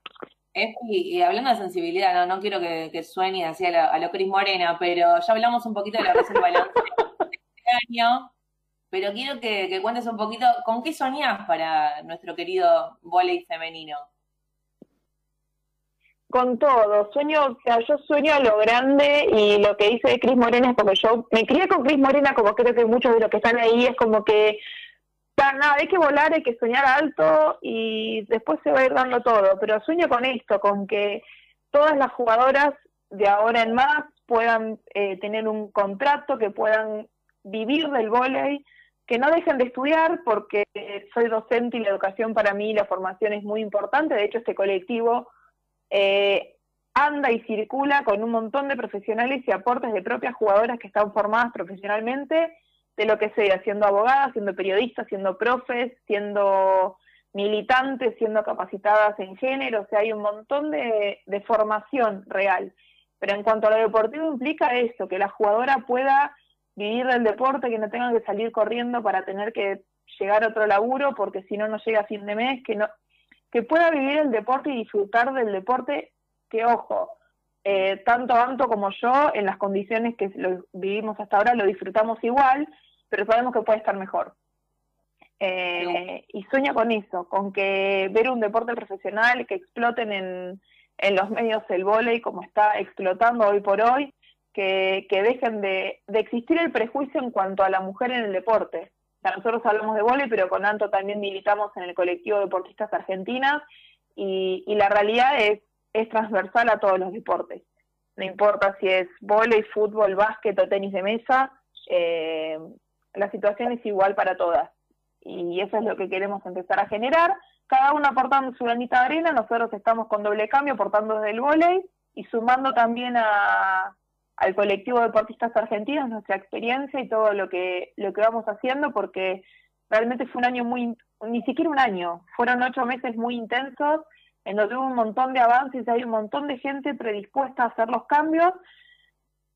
y, hablando de sensibilidad, no, no quiero que, suene así a lo, Cris Morena, pero ya hablamos un poquito de lo que es el balance este año, pero quiero que, cuentes un poquito con qué soñás para nuestro querido volei femenino. Con todo, sueño, o sea, yo sueño a lo grande y lo que hice de Cris Morena es porque yo me crié con Cris Morena, como creo que muchos de los que están ahí, es como que nada, hay que volar, hay que soñar alto y después se va a ir dando todo. Pero sueño con esto, con que todas las jugadoras de ahora en más puedan eh, tener un contrato, que puedan vivir del vóley, que no dejen de estudiar porque soy docente y la educación para mí, la formación es muy importante. De hecho, este colectivo eh, anda y circula con un montón de profesionales y aportes de propias jugadoras que están formadas profesionalmente, de lo que sea, siendo abogadas, siendo periodistas, siendo profes, siendo militantes, siendo capacitadas en género, o sea, hay un montón de, formación real. Pero en cuanto a lo deportivo implica esto, que la jugadora pueda vivir del deporte, que no tengan que salir corriendo para tener que llegar a otro laburo, porque si no, no llega a fin de mes, que no que pueda vivir el deporte y disfrutar del deporte, que ojo, eh, tanto Anto como yo, en las condiciones que lo vivimos hasta ahora, lo disfrutamos igual, pero sabemos que puede estar mejor. Eh, y sueña con eso, con que ver un deporte profesional, que exploten en, en los medios el volei como está explotando hoy por hoy, que, que dejen de, de, existir el prejuicio en cuanto a la mujer en el deporte. Nosotros hablamos de volei, pero con Anto también militamos en el colectivo de deportistas argentinas y, la realidad es, es transversal a todos los deportes. No importa si es volei, fútbol, básquet o tenis de mesa, eh, la situación es igual para todas. Y eso es lo que queremos empezar a generar cada uno aportando su granita de arena, nosotros estamos con doble cambio aportando desde el volei y sumando también a, al colectivo de deportistas argentinos nuestra experiencia y todo lo que, lo que vamos haciendo porque realmente fue un año muy, ni siquiera un año, fueron ocho meses muy intensos en donde hubo un montón de avances, hay un montón de gente predispuesta a hacer los cambios,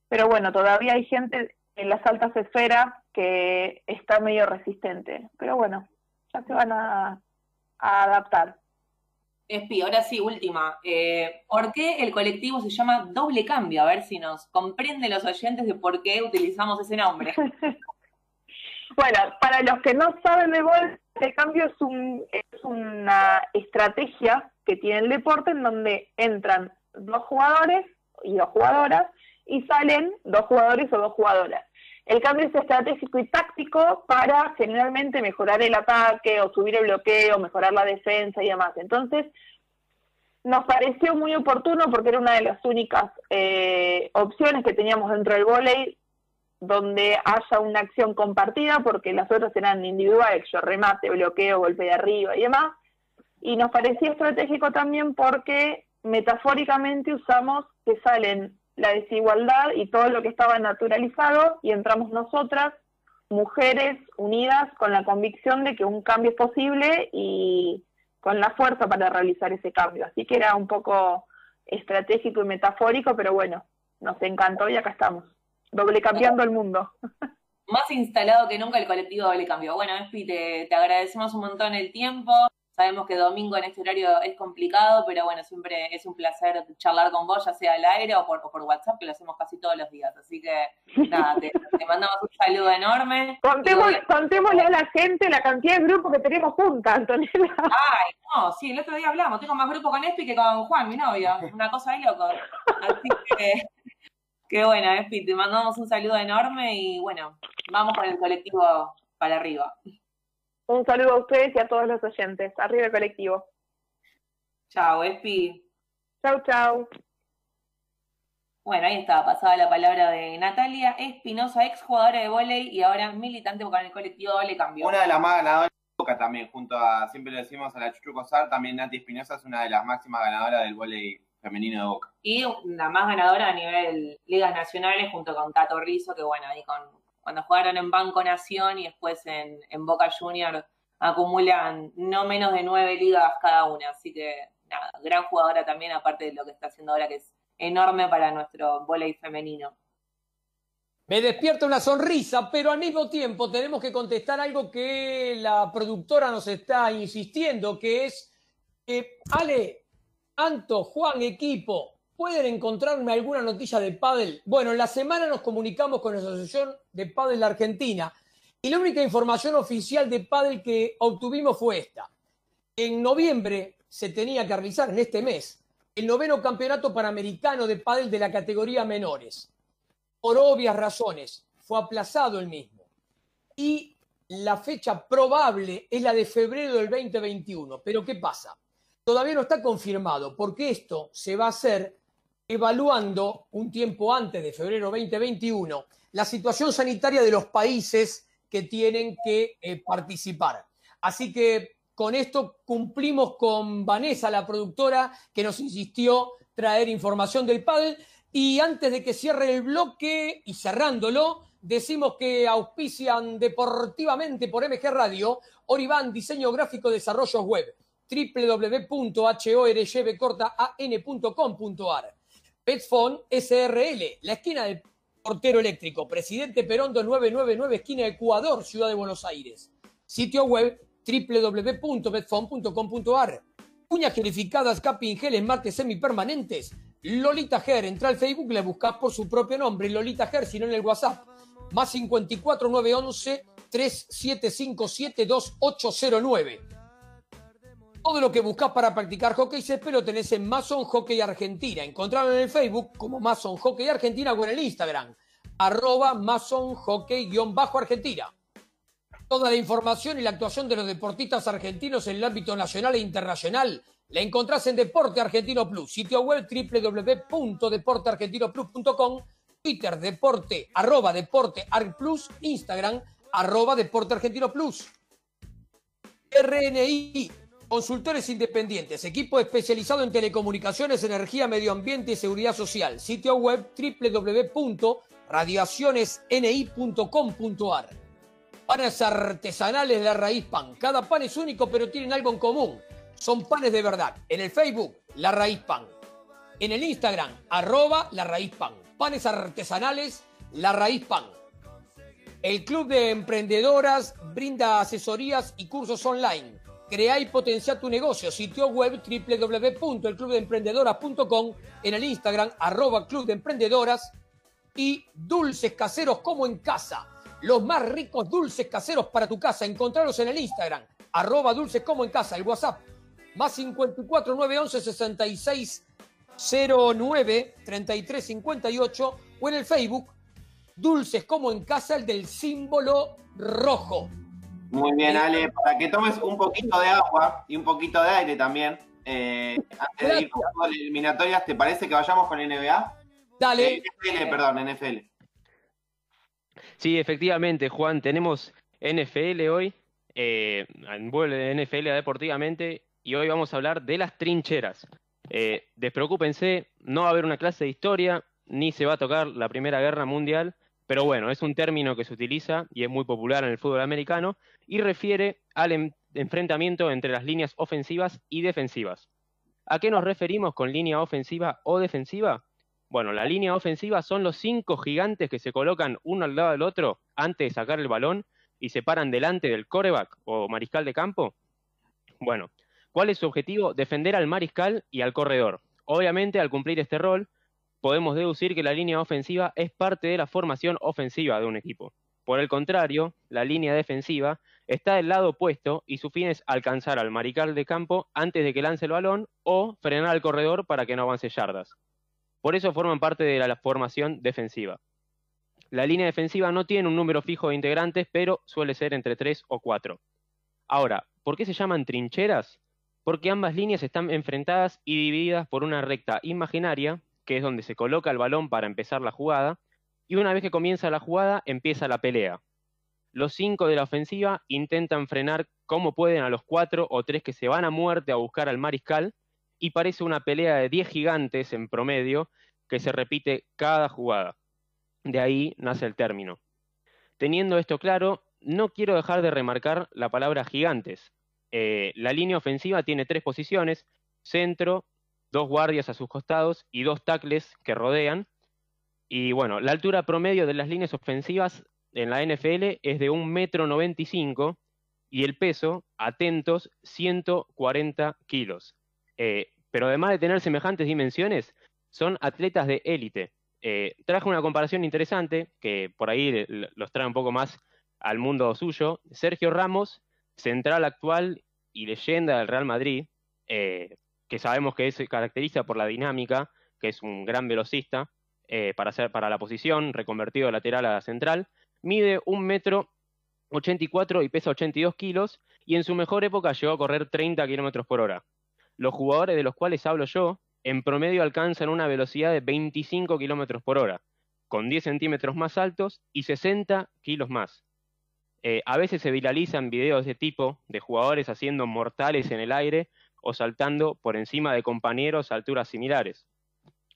pero bueno, todavía hay gente en las altas esferas que está medio resistente, pero bueno, ya se van a a adaptar. Espi, ahora sí, última. Eh, ¿Por qué el colectivo se llama Doble Cambio? A ver si nos comprende los oyentes de por qué utilizamos ese nombre. bueno, para los que no saben de Doble Cambio es, un, es una estrategia que tiene el deporte en donde entran dos jugadores y dos jugadoras y salen dos jugadores o dos jugadoras. El cambio es estratégico y táctico para generalmente mejorar el ataque o subir el bloqueo, mejorar la defensa y demás. Entonces, nos pareció muy oportuno porque era una de las únicas eh, opciones que teníamos dentro del volei donde haya una acción compartida, porque las otras eran individuales, yo remate, bloqueo, golpe de arriba y demás. Y nos parecía estratégico también porque metafóricamente usamos que salen la desigualdad y todo lo que estaba naturalizado y entramos nosotras, mujeres unidas con la convicción de que un cambio es posible y con la fuerza para realizar ese cambio. Así que era un poco estratégico y metafórico, pero bueno, nos encantó y acá estamos, doble cambiando el mundo. Más instalado que nunca el colectivo doble cambio. Bueno, Espi, te, te agradecemos un montón el tiempo. Sabemos que domingo en este horario es complicado, pero bueno, siempre es un placer charlar con vos, ya sea al aire o por, por WhatsApp, que lo hacemos casi todos los días. Así que nada, te, mandamos un saludo enorme. contémosle a la gente la cantidad de grupos que tenemos juntas, Antonella. Ay, no, sí, el otro día hablamos, tengo más grupo con Espi que con Juan, mi novio. Una cosa ahí loco. Así que, qué bueno, Espi, te mandamos un saludo enorme y bueno, vamos con el colectivo para arriba. Un saludo a ustedes y a todos los oyentes. Arriba el colectivo. Chao, Espi. Chau, chau. Bueno, ahí estaba, pasada la palabra de Natalia Espinosa, ex jugadora de volei y ahora militante con el colectivo Doble Cambio. Una de las más ganadoras de Boca también, junto a, siempre le decimos a la Chuchu Cosar, también Nati Espinosa es una de las máximas ganadoras del volei femenino de Boca. Y la más ganadora a nivel ligas nacionales junto con Tato Rizzo, que bueno, ahí con cuando jugaron en Banco Nación y después en, Boca Junior acumulan no menos de nueve ligas cada una. Así que, nada, gran jugadora también, aparte de lo que está haciendo ahora, que es enorme para nuestro voleibol femenino. Me despierta una sonrisa, pero al mismo tiempo tenemos que contestar algo que la productora nos está insistiendo, que es, eh, Ale, Anto, Juan, equipo, ¿Pueden encontrarme alguna noticia de pádel? Bueno, en la semana nos comunicamos con la Asociación de Pádel Argentina y la única información oficial de pádel que obtuvimos fue esta. En noviembre se tenía que realizar, en este mes, el noveno campeonato panamericano de pádel de la categoría menores. Por obvias razones, fue aplazado el mismo. Y la fecha probable es la de febrero del 2021. Pero ¿qué pasa? Todavía no está confirmado porque esto se va a hacer evaluando un tiempo antes de febrero 2021 la situación sanitaria de los países que tienen que eh, participar. Así que con esto cumplimos con Vanessa, la productora, que nos insistió traer información del pádel. Y antes de que cierre el bloque y cerrándolo, decimos que auspician deportivamente por MG Radio, Oribán, diseño gráfico, desarrollos web, www.horyvcortaan.com.ar. Petfon SRL, la esquina del portero eléctrico, Presidente Perón 2999, esquina Ecuador, Ciudad de Buenos Aires. Sitio web www.petfon.com.ar. Uñas gelificadas, capping geles, martes semipermanentes. Lolita Ger, entra al Facebook, le buscas por su propio nombre, Lolita Ger, si no en el WhatsApp. Más 54 911 3757 2809. Todo lo que buscas para practicar hockey césped lo tenés en Mason Hockey Argentina. Encontrarlo en el Facebook como Mason Hockey Argentina o en el Instagram, arroba Mason Hockey-Argentina. Toda la información y la actuación de los deportistas argentinos en el ámbito nacional e internacional la encontrás en Deporte Argentino Plus, sitio web www.deporteargentinoplus.com, Twitter Deporte, arroba Deporte Plus, Instagram, arroba Deporte Argentino Plus. RNI, consultores independientes, equipo especializado en telecomunicaciones, energía, medio ambiente y seguridad social, sitio web www.radiacionesni.com.ar. Panes artesanales la raíz pan. Cada pan es único, pero tienen algo en común son panes de verdad. En el Facebook, La Raíz Pan. En el Instagram, arroba La Raíz Pan. Panes artesanales, La Raíz Pan. El Club de Emprendedoras brinda asesorías y cursos online. Crea y potencia tu negocio. Sitio web www.elclubdeemprendedoras.com. En el Instagram, arroba Club de Emprendedoras. Y dulces caseros como en casa. Los más ricos dulces caseros para tu casa. Encontrarlos en el Instagram, arroba dulces como en casa. El WhatsApp, más 54 911 66 09 33 58 o en el Facebook Dulces como en casa, el del símbolo rojo. Muy bien, Ale, para que tomes un poquito de agua y un poquito de aire también. Eh, antes de ir con las eliminatorias, ¿te parece que vayamos con NBA? Dale. Eh, NFL, perdón, NFL. Sí, efectivamente, Juan, tenemos NFL hoy. Eh, vuelve NFL deportivamente y hoy vamos a hablar de las trincheras. Eh, despreocúpense, no va a haber una clase de historia, ni se va a tocar la Primera Guerra Mundial, pero bueno, es un término que se utiliza y es muy popular en el fútbol americano y refiere al enfrentamiento entre las líneas ofensivas y defensivas. ¿A qué nos referimos con línea ofensiva o defensiva? Bueno, la línea ofensiva son los cinco gigantes que se colocan uno al lado del otro antes de sacar el balón y se paran delante del coreback o mariscal de campo. Bueno, ¿Cuál es su objetivo? Defender al mariscal y al corredor. Obviamente, al cumplir este rol, podemos deducir que la línea ofensiva es parte de la formación ofensiva de un equipo. Por el contrario, la línea defensiva está del lado opuesto y su fin es alcanzar al mariscal de campo antes de que lance el balón o frenar al corredor para que no avance yardas. Por eso forman parte de la formación defensiva. La línea defensiva no tiene un número fijo de integrantes, pero suele ser entre 3 o 4. Ahora, ¿por qué se llaman trincheras? porque ambas líneas están enfrentadas y divididas por una recta imaginaria, que es donde se coloca el balón para empezar la jugada, y una vez que comienza la jugada, empieza la pelea. Los cinco de la ofensiva intentan frenar como pueden a los cuatro o tres que se van a muerte a buscar al mariscal, y parece una pelea de diez gigantes en promedio que se repite cada jugada. De ahí nace el término. Teniendo esto claro, no quiero dejar de remarcar la palabra gigantes, eh, la línea ofensiva tiene tres posiciones, centro, dos guardias a sus costados y dos tacles que rodean. Y bueno, la altura promedio de las líneas ofensivas en la NFL es de 1,95 m y el peso, atentos, 140 kilos. Eh, pero además de tener semejantes dimensiones, son atletas de élite. Eh, traje una comparación interesante, que por ahí los trae un poco más al mundo suyo. Sergio Ramos central actual y leyenda del Real Madrid, eh, que sabemos que se caracteriza por la dinámica, que es un gran velocista eh, para, hacer, para la posición, reconvertido de lateral a central, mide un metro 84 y pesa 82 kilos, y en su mejor época llegó a correr 30 kilómetros por hora. Los jugadores de los cuales hablo yo, en promedio alcanzan una velocidad de 25 kilómetros por hora, con 10 centímetros más altos y 60 kilos más. Eh, a veces se viralizan videos de tipo de jugadores haciendo mortales en el aire o saltando por encima de compañeros a alturas similares.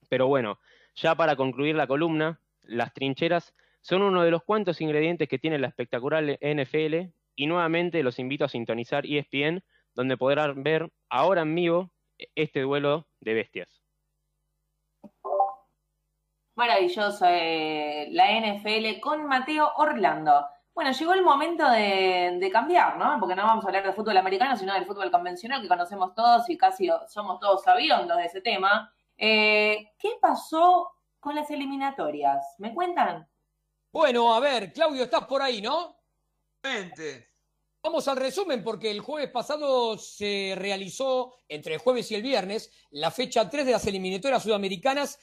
Pero bueno, ya para concluir la columna, las trincheras son uno de los cuantos ingredientes que tiene la espectacular NFL y nuevamente los invito a sintonizar ESPN, donde podrán ver ahora en vivo este duelo de bestias. Maravilloso eh, la NFL con Mateo Orlando. Bueno, llegó el momento de, cambiar, ¿no? Porque no vamos a hablar de fútbol americano, sino del fútbol convencional que conocemos todos y casi somos todos sabiondos de ese tema. Eh, ¿Qué pasó con las eliminatorias? ¿Me cuentan? Bueno, a ver, Claudio, estás por ahí, ¿no? Mente. Vamos al resumen porque el jueves pasado se realizó, entre el jueves y el viernes, la fecha 3 de las eliminatorias sudamericanas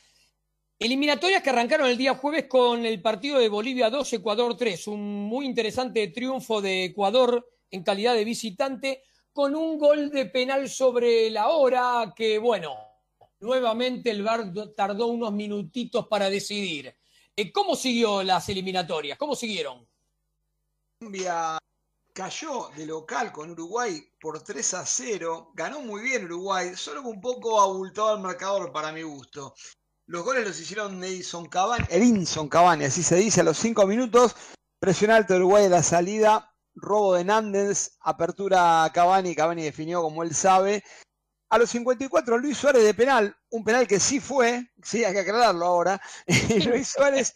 Eliminatorias que arrancaron el día jueves con el partido de Bolivia 2, Ecuador 3. Un muy interesante triunfo de Ecuador en calidad de visitante con un gol de penal sobre la hora que, bueno, nuevamente el VAR tardó unos minutitos para decidir. Eh, ¿Cómo siguió las eliminatorias? ¿Cómo siguieron? Colombia cayó de local con Uruguay por 3 a 0. Ganó muy bien Uruguay, solo un poco abultado el marcador para mi gusto. Los goles los hicieron Edison Cavani, Edinson Cavani, así se dice, a los 5 minutos. Presión alta de Uruguay de la salida. Robo de Nández, apertura Cavani, Cavani definió como él sabe. A los 54, Luis Suárez de penal, un penal que sí fue, sí, hay que aclararlo ahora. Y Luis Suárez,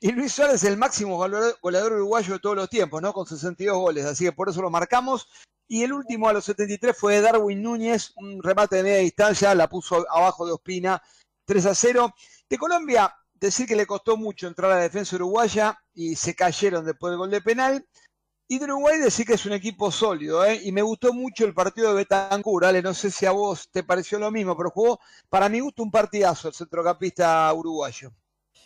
y Luis Suárez el máximo goleador uruguayo de todos los tiempos, ¿no? Con 62 goles, así que por eso lo marcamos. Y el último a los 73 fue Darwin Núñez, un remate de media distancia, la puso abajo de Ospina 3 a 0. De Colombia, decir que le costó mucho entrar a la defensa uruguaya y se cayeron después del gol de penal. Y de Uruguay decir que es un equipo sólido, ¿eh? y me gustó mucho el partido de Betancourt, Ale, no sé si a vos te pareció lo mismo, pero jugó, para mi gusto, un partidazo el centrocampista uruguayo.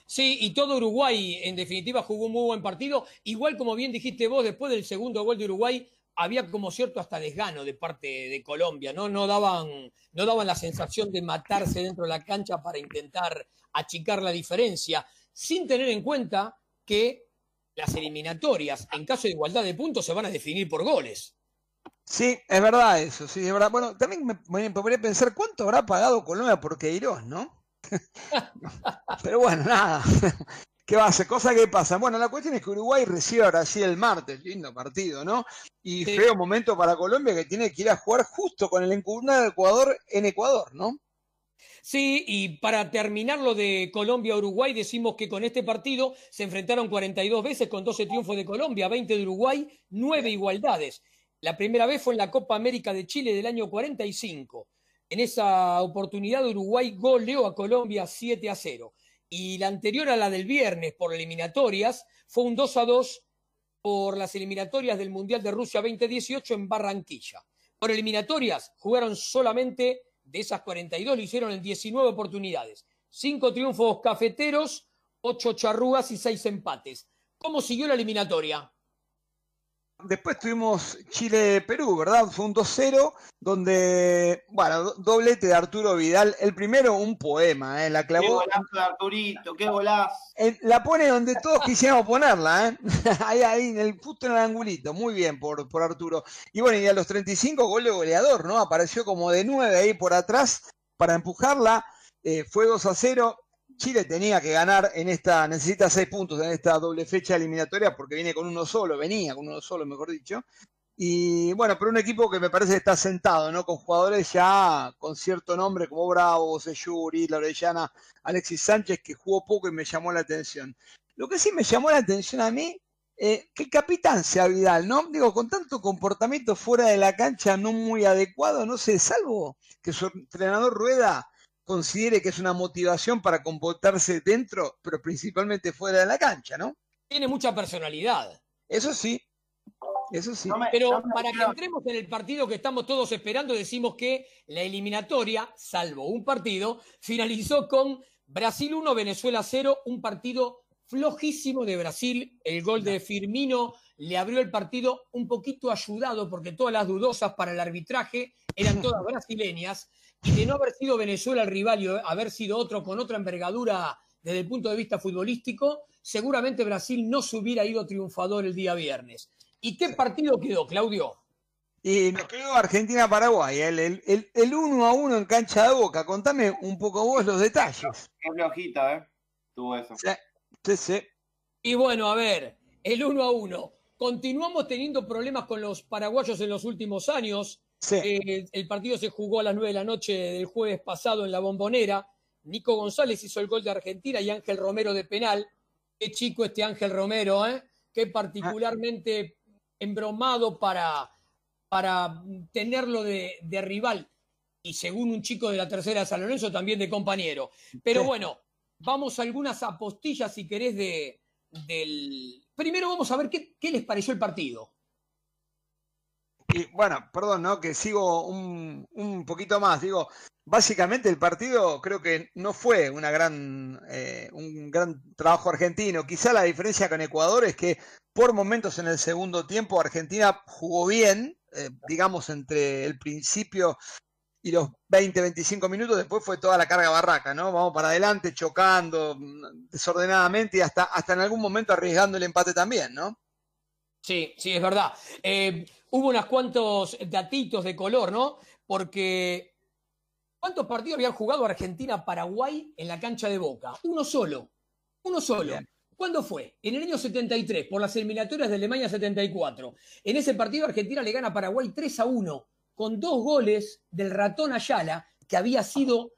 Sí, y todo Uruguay, en definitiva, jugó un muy buen partido. Igual como bien dijiste vos, después del segundo gol de Uruguay, había como cierto hasta desgano de parte de Colombia, ¿no? No daban, no daban la sensación de matarse dentro de la cancha para intentar achicar la diferencia, sin tener en cuenta que las eliminatorias, en caso de igualdad de puntos, se van a definir por goles. Sí, es verdad eso, sí, es verdad. Bueno, también me, me podría pensar cuánto habrá pagado Colombia por Queiroz, ¿no? Pero bueno, nada. ¿Qué va a hacer? Cosa que pasa. Bueno, la cuestión es que Uruguay recibe a Brasil el martes, lindo partido, ¿no? Y feo momento para Colombia que tiene que ir a jugar justo con el encubrado de Ecuador en Ecuador, ¿no? Sí, y para terminar lo de Colombia-Uruguay, decimos que con este partido se enfrentaron 42 veces con 12 triunfos de Colombia, 20 de Uruguay, 9 igualdades. La primera vez fue en la Copa América de Chile del año 45. En esa oportunidad Uruguay goleó a Colombia 7 a 0 y la anterior a la del viernes por eliminatorias fue un 2 a 2 por las eliminatorias del Mundial de Rusia 2018 en Barranquilla. Por eliminatorias jugaron solamente de esas 42, lo hicieron en 19 oportunidades. Cinco triunfos cafeteros, ocho charrugas y seis empates. ¿Cómo siguió la eliminatoria? Después tuvimos Chile-Perú, ¿verdad? Fue un 2-0, donde, bueno, doblete de Arturo Vidal. El primero, un poema, ¿eh? La clavó. Qué golazo de Arturito, qué golazo. la pone donde todos quisiéramos ponerla, ¿eh? ahí, ahí, en el puto en el angulito. Muy bien por, por Arturo. Y bueno, y a los 35, gol de goleador, ¿no? Apareció como de 9 ahí por atrás para empujarla. Eh, fue 2 a 0. Chile tenía que ganar en esta, necesita seis puntos en esta doble fecha eliminatoria porque viene con uno solo, venía con uno solo, mejor dicho. Y bueno, pero un equipo que me parece que está sentado, ¿no? Con jugadores ya con cierto nombre como Bravo, Seyuri, Lorellana, Alexis Sánchez, que jugó poco y me llamó la atención. Lo que sí me llamó la atención a mí, eh, que el capitán sea Vidal, ¿no? Digo, con tanto comportamiento fuera de la cancha no muy adecuado, no sé, salvo que su entrenador Rueda considere que es una motivación para comportarse dentro, pero principalmente fuera de la cancha, ¿no? Tiene mucha personalidad. Eso sí, eso sí. pero para que entremos en el partido que estamos todos esperando, decimos que la eliminatoria, salvo un partido, finalizó con Brasil 1, Venezuela 0, un partido flojísimo de Brasil. El gol de Firmino le abrió el partido un poquito ayudado porque todas las dudosas para el arbitraje eran todas brasileñas y de no haber sido Venezuela el rival y haber sido otro con otra envergadura desde el punto de vista futbolístico, seguramente Brasil no se hubiera ido triunfador el día viernes. ¿Y qué partido quedó, Claudio? Y nos quedó Argentina-Paraguay, el, el, el, uno a uno en cancha de boca. Contame un poco vos los detalles. Qué flojita, ¿eh? Tuvo eso. Sí, sí, Y bueno, a ver, el uno a uno. Continuamos teniendo problemas con los paraguayos en los últimos años. Eh, el partido se jugó a las nueve de la noche del jueves pasado en la bombonera. Nico González hizo el gol de Argentina y Ángel Romero de penal. Qué chico este Ángel Romero, ¿eh? Qué particularmente embromado para, para tenerlo de, rival. Y según un chico de la tercera de San Lorenzo, también de compañero. Pero bueno, vamos a algunas apostillas, si querés, de, del... Primero vamos a ver qué, qué les pareció el partido. Y bueno, perdón, ¿no? Que sigo un, un poquito más. Digo, básicamente el partido creo que no fue una gran, eh, un gran trabajo argentino. Quizá la diferencia con Ecuador es que por momentos en el segundo tiempo Argentina jugó bien, eh, digamos entre el principio y los 20, 25 minutos, después fue toda la carga barraca, ¿no? Vamos para adelante, chocando mm, desordenadamente y hasta, hasta en algún momento arriesgando el empate también, ¿no? Sí, sí, es verdad. Eh, hubo unos cuantos datitos de color, ¿no? Porque ¿Cuántos partidos habían jugado Argentina-Paraguay en la cancha de Boca? Uno solo. Uno solo. ¿Cuándo fue? En el año 73, por las eliminatorias de Alemania 74. En ese partido Argentina le gana a Paraguay 3 a 1, con dos goles del ratón Ayala, que había sido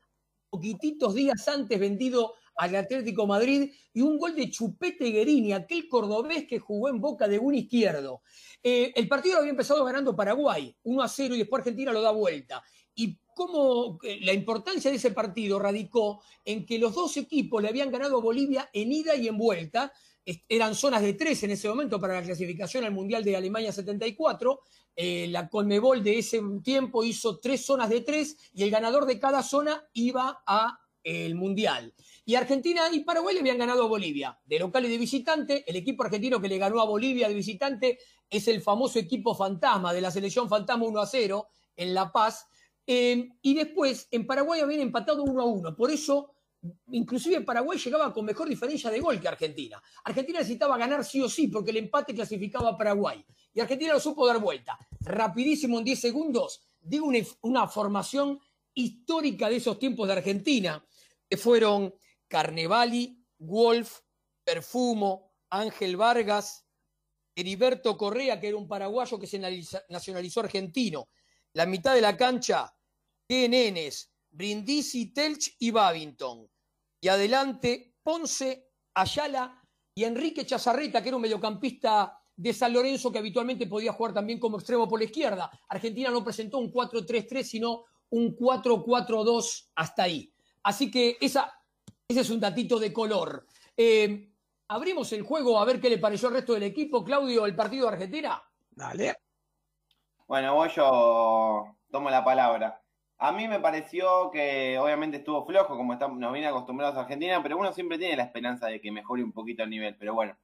poquititos días antes vendido al Atlético Madrid, y un gol de Chupete Guerini, aquel cordobés que jugó en boca de un izquierdo. Eh, el partido había empezado ganando Paraguay, 1 a 0, y después Argentina lo da vuelta. Y cómo eh, la importancia de ese partido radicó en que los dos equipos le habían ganado a Bolivia en ida y en vuelta. Eran zonas de tres en ese momento para la clasificación al Mundial de Alemania 74. Eh, la Conmebol de ese tiempo hizo tres zonas de tres y el ganador de cada zona iba a el Mundial. Y Argentina y Paraguay le habían ganado a Bolivia, de local y de visitante. El equipo argentino que le ganó a Bolivia de visitante es el famoso equipo fantasma de la selección fantasma 1 a 0 en La Paz, eh, y después en Paraguay habían empatado uno a uno. Por eso, inclusive Paraguay llegaba con mejor diferencia de gol que Argentina. Argentina necesitaba ganar sí o sí porque el empate clasificaba a Paraguay. Y Argentina lo supo dar vuelta. Rapidísimo en 10 segundos, digo una, formación histórica de esos tiempos de Argentina, que fueron Carnevali, Wolf, Perfumo, Ángel Vargas, Heriberto Correa, que era un paraguayo que se nacionalizó argentino. La mitad de la cancha, Nenes, Brindisi, Telch y Babington. Y adelante Ponce, Ayala y Enrique Chazarreta, que era un mediocampista de San Lorenzo que habitualmente podía jugar también como extremo por la izquierda. Argentina no presentó un 4-3-3, sino un 4-4-2 hasta ahí. Así que esa, ese es un datito de color. Eh, abrimos el juego a ver qué le pareció al resto del equipo. Claudio, el partido de Argentina. Dale. Bueno, voy yo tomo la palabra. A mí me pareció que obviamente estuvo flojo, como estamos, nos viene acostumbrados a Argentina, pero uno siempre tiene la esperanza de que mejore un poquito el nivel. Pero bueno,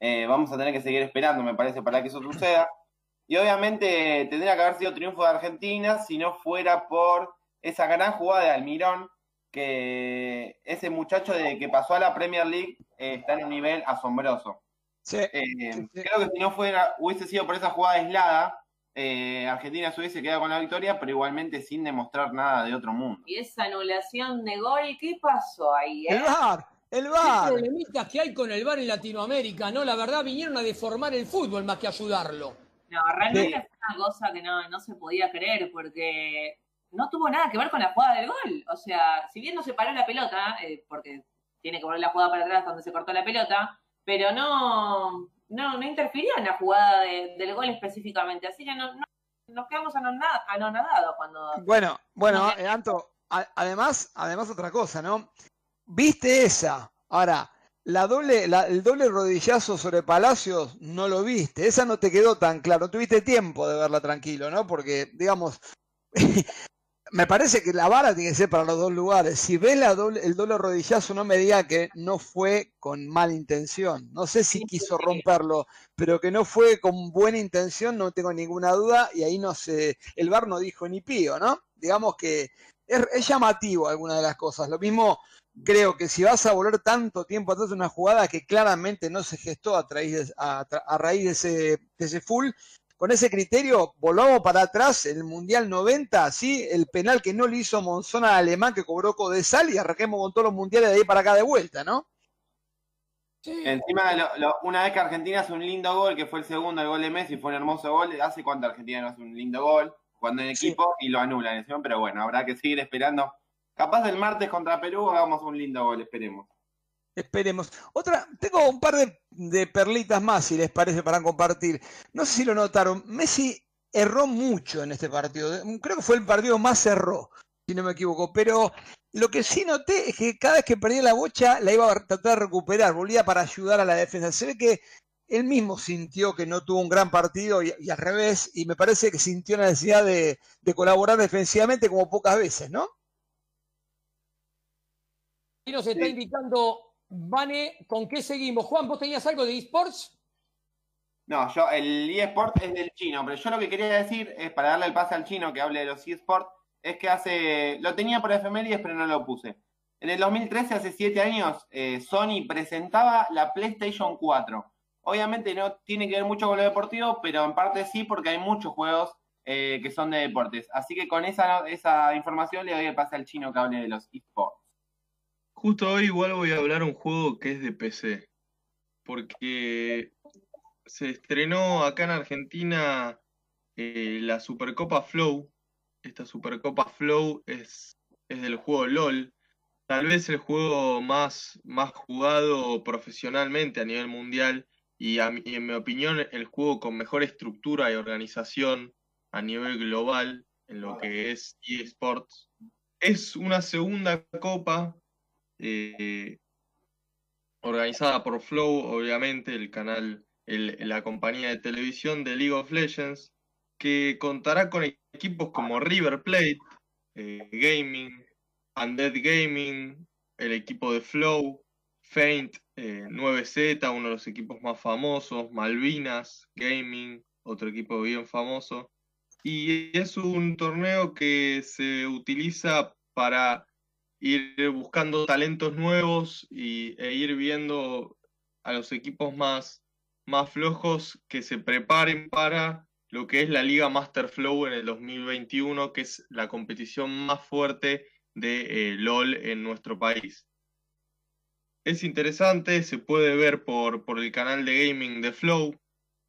eh, vamos a tener que seguir esperando, me parece, para que eso suceda. Y obviamente tendría que haber sido triunfo de Argentina si no fuera por esa gran jugada de Almirón, que ese muchacho de que pasó a la Premier League eh, está en un nivel asombroso. Eh, creo que si no fuera, hubiese sido por esa jugada aislada, eh, Argentina se hubiese quedado con la victoria, pero igualmente sin demostrar nada de otro mundo. Y esa anulación de gol, ¿qué pasó ahí? El VAR, el VAR. Los problemitas que hay con el VAR en Latinoamérica, ¿no? La verdad vinieron a deformar el fútbol más que ayudarlo. No, realmente es una cosa que no, se podía creer, porque no tuvo nada que ver con la jugada del gol. O sea, si bien no se paró la pelota, eh, porque tiene que volver la jugada para atrás donde se cortó la pelota, pero no, no, no interfirió en la jugada del gol específicamente. Así que no, nos quedamos anonadados cuando. Bueno, bueno, eh, Anto, además, además otra cosa, ¿no? Viste esa. Ahora, la doble, el doble rodillazo sobre Palacios no lo viste. Esa no te quedó tan claro. tuviste tiempo de verla tranquilo, ¿no? Porque, digamos, me parece que la vara tiene que ser para los dos lugares. Si ves la doble, el doble rodillazo, no me diga que no fue con mala intención. No sé si quiso romperlo, pero que no fue con buena intención, no tengo ninguna duda. Y ahí no sé, el bar no dijo ni pío, ¿no? Digamos que es, llamativo alguna de las cosas. Lo mismo creo que si vas a volver tanto tiempo atrás de una jugada que claramente no se gestó a, raíz de, a, raíz de ese, de ese full, con ese criterio, volvamos para atrás en el Mundial 90, ¿sí? El penal que no le hizo Monzón al alemán que cobró Codesal y arranquemos con todos los mundiales de ahí para acá de vuelta, ¿no? Encima, una vez que Argentina hace un lindo gol, que fue el segundo, el gol de Messi, fue un hermoso gol, ¿hace cuánto Argentina no hace un lindo gol? Cuando en equipo y lo anulan pero bueno, habrá que seguir esperando. Capaz del martes contra Perú hagamos un lindo gol, esperemos. Esperemos. Otra, tengo un par de, perlitas más, si les parece, para compartir. No sé si lo notaron. Messi erró mucho en este partido. Creo que fue el partido más erró, si no me equivoco. Pero lo que sí noté es que cada vez que perdía la bocha la iba a tratar de recuperar, volvía para ayudar a la defensa. Se ve que él mismo sintió que no tuvo un gran partido y, al revés, y me parece que sintió la necesidad de colaborar defensivamente como pocas veces, ¿no? Y nos está indicando Vane, ¿con qué seguimos? Juan, ¿vos tenías algo de esports? No, yo, el eSport es del chino, pero yo lo que quería decir es, para darle el pase al chino que hable de los eSports, es que hace, lo tenía por efemérides, pero no lo puse. En el 2013, hace siete años, eh, Sony presentaba la PlayStation 4. Obviamente no tiene que ver mucho con lo deportivo, pero en parte sí, porque hay muchos juegos eh, que son de deportes. Así que con esa, esa información le doy el pase al chino que hable de los eSports. Justo hoy igual voy a hablar un juego que es de PC, porque se estrenó acá en Argentina eh, la Supercopa Flow. Esta Supercopa Flow es, es del juego LOL, tal vez el juego más, más jugado profesionalmente a nivel mundial y, y en mi opinión el juego con mejor estructura y organización a nivel global en lo que es eSports. Es una segunda copa eh, organizada por Flow, obviamente, el canal, la compañía de televisión de League of Legends, que contará con equipos como River Plate, eh, Gaming, Undead Gaming, el equipo de Flow, Faint, 9Z, eh, uno de los equipos más famosos, Malvinas Gaming, otro equipo bien famoso. Y es un torneo que se utiliza para ir buscando talentos nuevos y, e ir viendo a los equipos más, más flojos que se preparen para lo que es la Liga Master Flow en el 2021, que es la competición más fuerte de eh, LOL en nuestro país. Es interesante, se puede ver por, por el canal de gaming de Flow.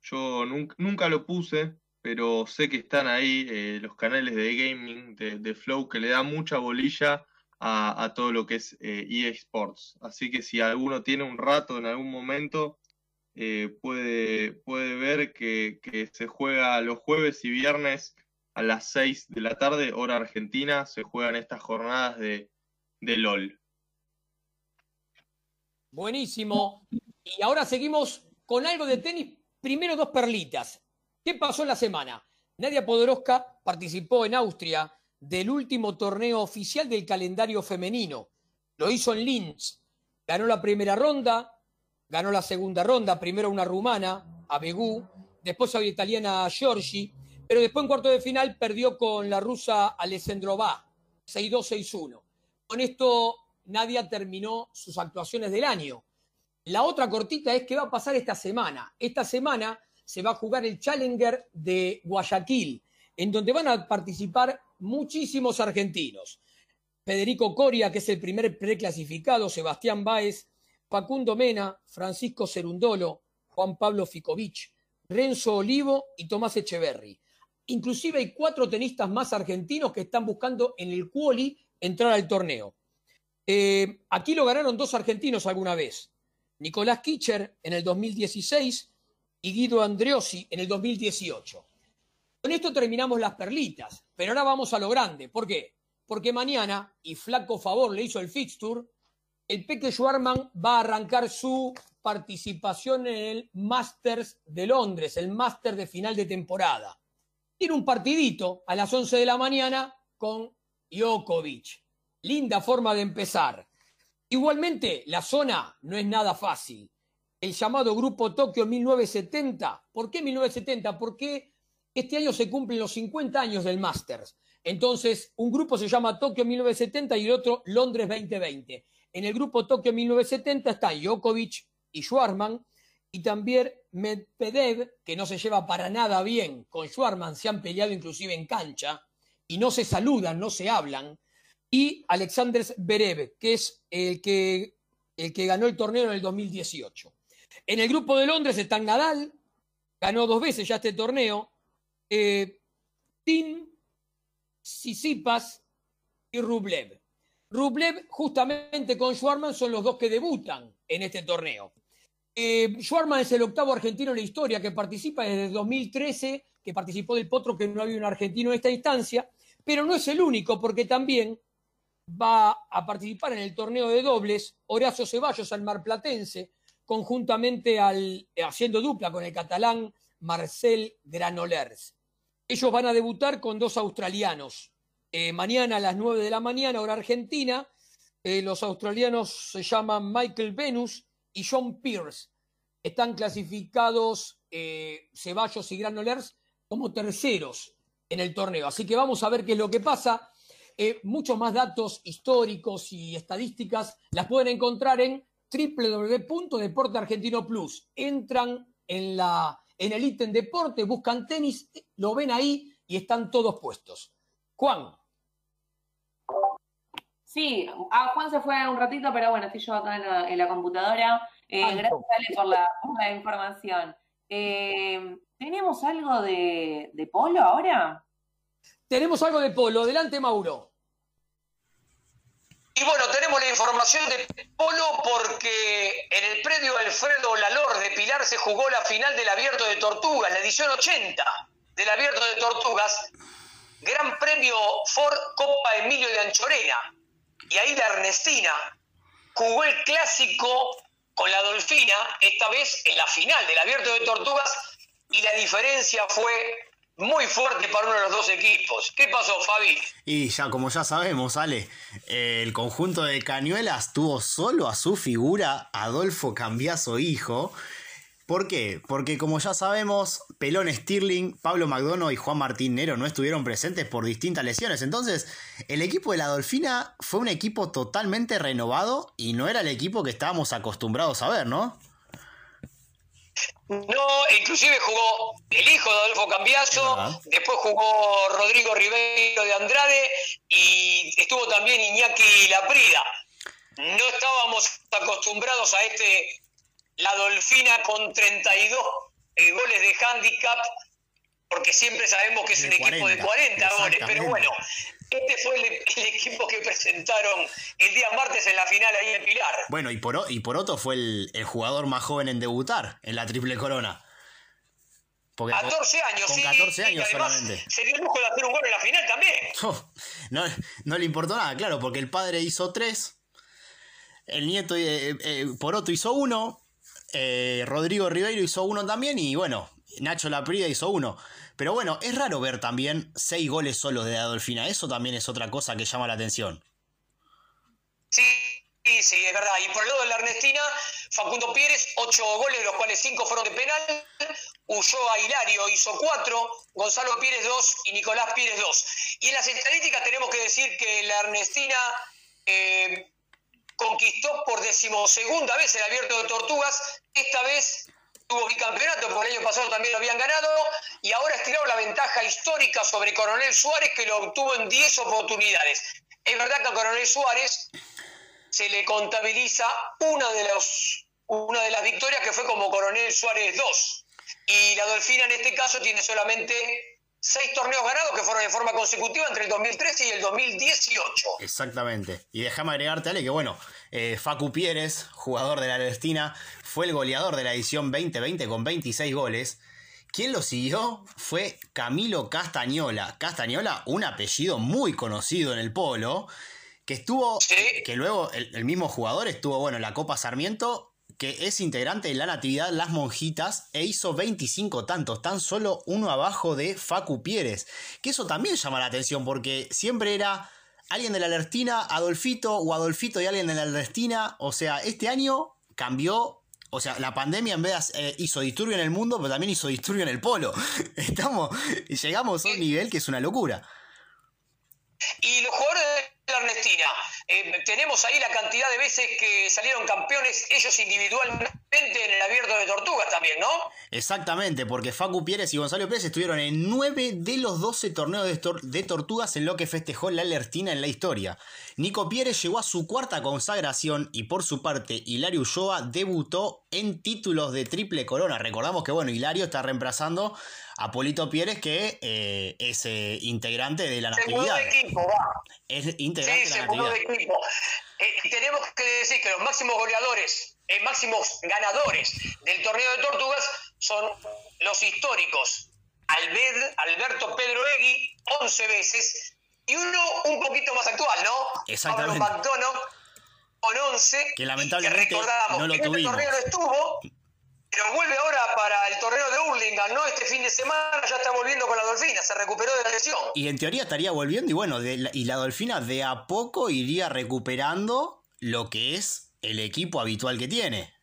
Yo nunca, nunca lo puse, pero sé que están ahí eh, los canales de gaming de, de Flow que le da mucha bolilla a, todo lo que es eh, EA Sports. Así que si alguno tiene un rato en algún momento, eh, puede, puede ver que, se juega los jueves y viernes a las 6 de la tarde, hora argentina, se juegan estas jornadas de, de LOL. Buenísimo. Y ahora seguimos con algo de tenis. Primero dos perlitas. ¿Qué pasó en la semana? Nadia Podoroska participó en Austria del último torneo oficial del calendario femenino. Lo hizo en Linz. Ganó la primera ronda, ganó la segunda ronda, primero una rumana, a Begú, después a la italiana Giorgi, pero después en cuarto de final perdió con la rusa Alessandrova, 6-2, 6-1. Con esto Nadia terminó sus actuaciones del año. La otra cortita es qué va a pasar esta semana. Esta semana se va a jugar el Challenger de Guayaquil, en donde van a participar muchísimos argentinos. Federico Coria, que es el primer preclasificado, Sebastián Báez, Facundo Mena, Francisco Cerundolo, Juan Pablo Ficovich, Renzo Olivo y Tomás Echeverry. Inclusive hay cuatro tenistas más argentinos que están buscando en el quali entrar al torneo. Eh, aquí lo ganaron dos argentinos alguna vez. Nicolás Kitcher en el 2016 y Guido Andreossi en el 2018. Con esto terminamos las perlitas, pero ahora vamos a lo grande. ¿Por qué? Porque mañana, y flaco favor le hizo el fixture, el Peque Schwarman va a arrancar su participación en el Masters de Londres, el Master de final de temporada. Tiene un partidito a las 11 de la mañana con Djokovic. Linda forma de empezar. Igualmente, la zona no es nada fácil. El llamado Grupo Tokio 1970. ¿Por qué 1970? Porque este año se cumplen los 50 años del Masters. Entonces, un grupo se llama Tokio 1970 y el otro Londres 2020. En el grupo Tokio 1970 están Djokovic y Schwarman. y también Medvedev, que no se lleva para nada bien con Schwarman, se han peleado inclusive en cancha y no se saludan, no se hablan, y Alexander Berev, que es el que, el que ganó el torneo en el 2018. En el grupo de Londres está Nadal, ganó dos veces ya este torneo, eh, Tim, Sisipas y Rublev. Rublev justamente con Schwarman son los dos que debutan en este torneo. Eh, Schwarman es el octavo argentino en la historia que participa desde 2013, que participó del Potro, que no había un argentino en esta instancia, pero no es el único, porque también va a participar en el torneo de dobles Horacio Ceballos, al marplatense, conjuntamente al, haciendo dupla con el catalán Marcel Granolers. Ellos van a debutar con dos australianos. Eh, mañana a las 9 de la mañana, hora argentina, eh, los australianos se llaman Michael Venus y John Pierce. Están clasificados eh, Ceballos y Granolers como terceros en el torneo. Así que vamos a ver qué es lo que pasa. Muchos más datos históricos y estadísticas las pueden encontrar en www.deporte argentino plus. Entran en, la, en el ítem deporte, buscan tenis, lo ven ahí y están todos puestos. Juan. Sí, ah, Juan se fue un ratito, pero bueno, estoy yo acá en la, computadora. Eh, gracias, Ale, por la, información. Eh, ¿Tenemos algo de, polo ahora? Tenemos algo de polo. Adelante, Mauro. Y bueno, tenemos la información de polo porque en el predio Alfredo Lalor de Pilar se jugó la final del Abierto de Tortugas, la edición 80 del Abierto de Tortugas, Gran Premio Ford Copa Emilio de Anchorena. Y ahí la Ernestina jugó el clásico con la Dolfina, esta vez en la final del Abierto de Tortugas, y la diferencia fue muy fuerte para uno de los dos equipos. ¿Qué pasó, Fabi? Y ya, como ya sabemos, Ale, el conjunto de Cañuelas tuvo solo a su figura Adolfo Cambiaso hijo, ¿Por qué? Porque como ya sabemos, Pelón Stirling, Pablo McDonough y Juan Martín Nero no estuvieron presentes por distintas lesiones. Entonces, el equipo de la Dolfina fue un equipo totalmente renovado y no era el equipo que estábamos acostumbrados a ver, ¿no? No, inclusive jugó el hijo de Adolfo Cambiaso, después jugó Rodrigo Ribeiro de Andrade y estuvo también Iñaki Laprida. No estábamos acostumbrados a este la Dolfina con 32 eh, goles de handicap, porque siempre sabemos que es un equipo de 40 goles, pero bueno, este fue el, equipo que presentaron el día martes en la final ahí en Pilar. Bueno, y, por, y Poroto fue el, jugador más joven en debutar en la Triple Corona. 14 años, con 14 años solamente. Se dio el lujo de hacer un gol en la final también. no, no le importó nada, claro, porque el padre hizo 3, el nieto eh, eh, Poroto hizo 1, eh, Rodrigo Ribeiro hizo uno también y bueno, Nacho Laprida hizo uno. Pero bueno, es raro ver también seis goles solos de Adolfina. Eso también es otra cosa que llama la atención. Sí, sí, sí, es verdad. Y por el lado de la Ernestina, Facundo Pérez, ocho goles, de los cuales cinco fueron de penal. a Hilario hizo cuatro, Gonzalo Pérez dos y Nicolás Pérez dos. Y en las estadísticas tenemos que decir que la Ernestina eh, conquistó por decimosegunda vez el abierto de Tortugas, esta vez tuvo bicampeonato, porque el año pasado también lo habían ganado, y ahora estiraron la ventaja histórica sobre Coronel Suárez, que lo obtuvo en 10 oportunidades. Es verdad que a Coronel Suárez se le contabiliza una de, los, una de las victorias que fue como Coronel Suárez 2, y la Dolfina en este caso tiene solamente seis torneos ganados que fueron de forma consecutiva entre el 2013 y el 2018. Exactamente. Y déjame agregarte, Ale, que bueno, eh, Facu Pieres, jugador de la Palestina, fue el goleador de la edición 2020 con 26 goles. Quien lo siguió fue Camilo Castañola. Castañola, un apellido muy conocido en el polo, que estuvo, que luego el, el, mismo jugador estuvo, bueno, en la Copa Sarmiento que es integrante de la Natividad Las Monjitas e hizo 25 tantos, tan solo uno abajo de Facu Pieres. Que eso también llama la atención porque siempre era alguien de la Alertina, Adolfito o Adolfito y alguien de la Alertina. O sea, este año cambió. O sea, la pandemia en vez de, eh, hizo disturbio en el mundo, pero también hizo disturbio en el polo. Estamos, llegamos a un nivel que es una locura. Y los jugadores de la Ernestina, eh, tenemos ahí la cantidad de veces que salieron campeones ellos individualmente en el abierto de Tortugas también, ¿no? Exactamente, porque Facu Pérez y Gonzalo Pérez estuvieron en 9 de los 12 torneos de, Tortugas en lo que festejó la Alertina en la historia. Nico Pérez llegó a su cuarta consagración y por su parte Hilario Ulloa debutó en títulos de triple corona. Recordamos que bueno, Hilario está reemplazando a Polito Pérez que eh, es eh, integrante de la Natividad. Se equipo, va. Es integrante sí, de la de Natividad. equipo. Eh, tenemos que decir que los máximos goleadores, máximos ganadores del torneo de Tortugas son los históricos. Alberto Pedro Egui, 11 veces, y uno un poquito más actual, ¿no? Exactamente. Pablo McDonough, con 11. Que lamentablemente recordamos no lo que este tuvimos. torneo no estuvo, pero vuelve ahora para el torneo de Hurlingham, ¿no? Este fin de semana ya está volviendo con la Dolfina, se recuperó de la lesión. Y en teoría estaría volviendo y bueno, de la- y la Dolfina de a poco iría recuperando lo que es el equipo habitual que tiene.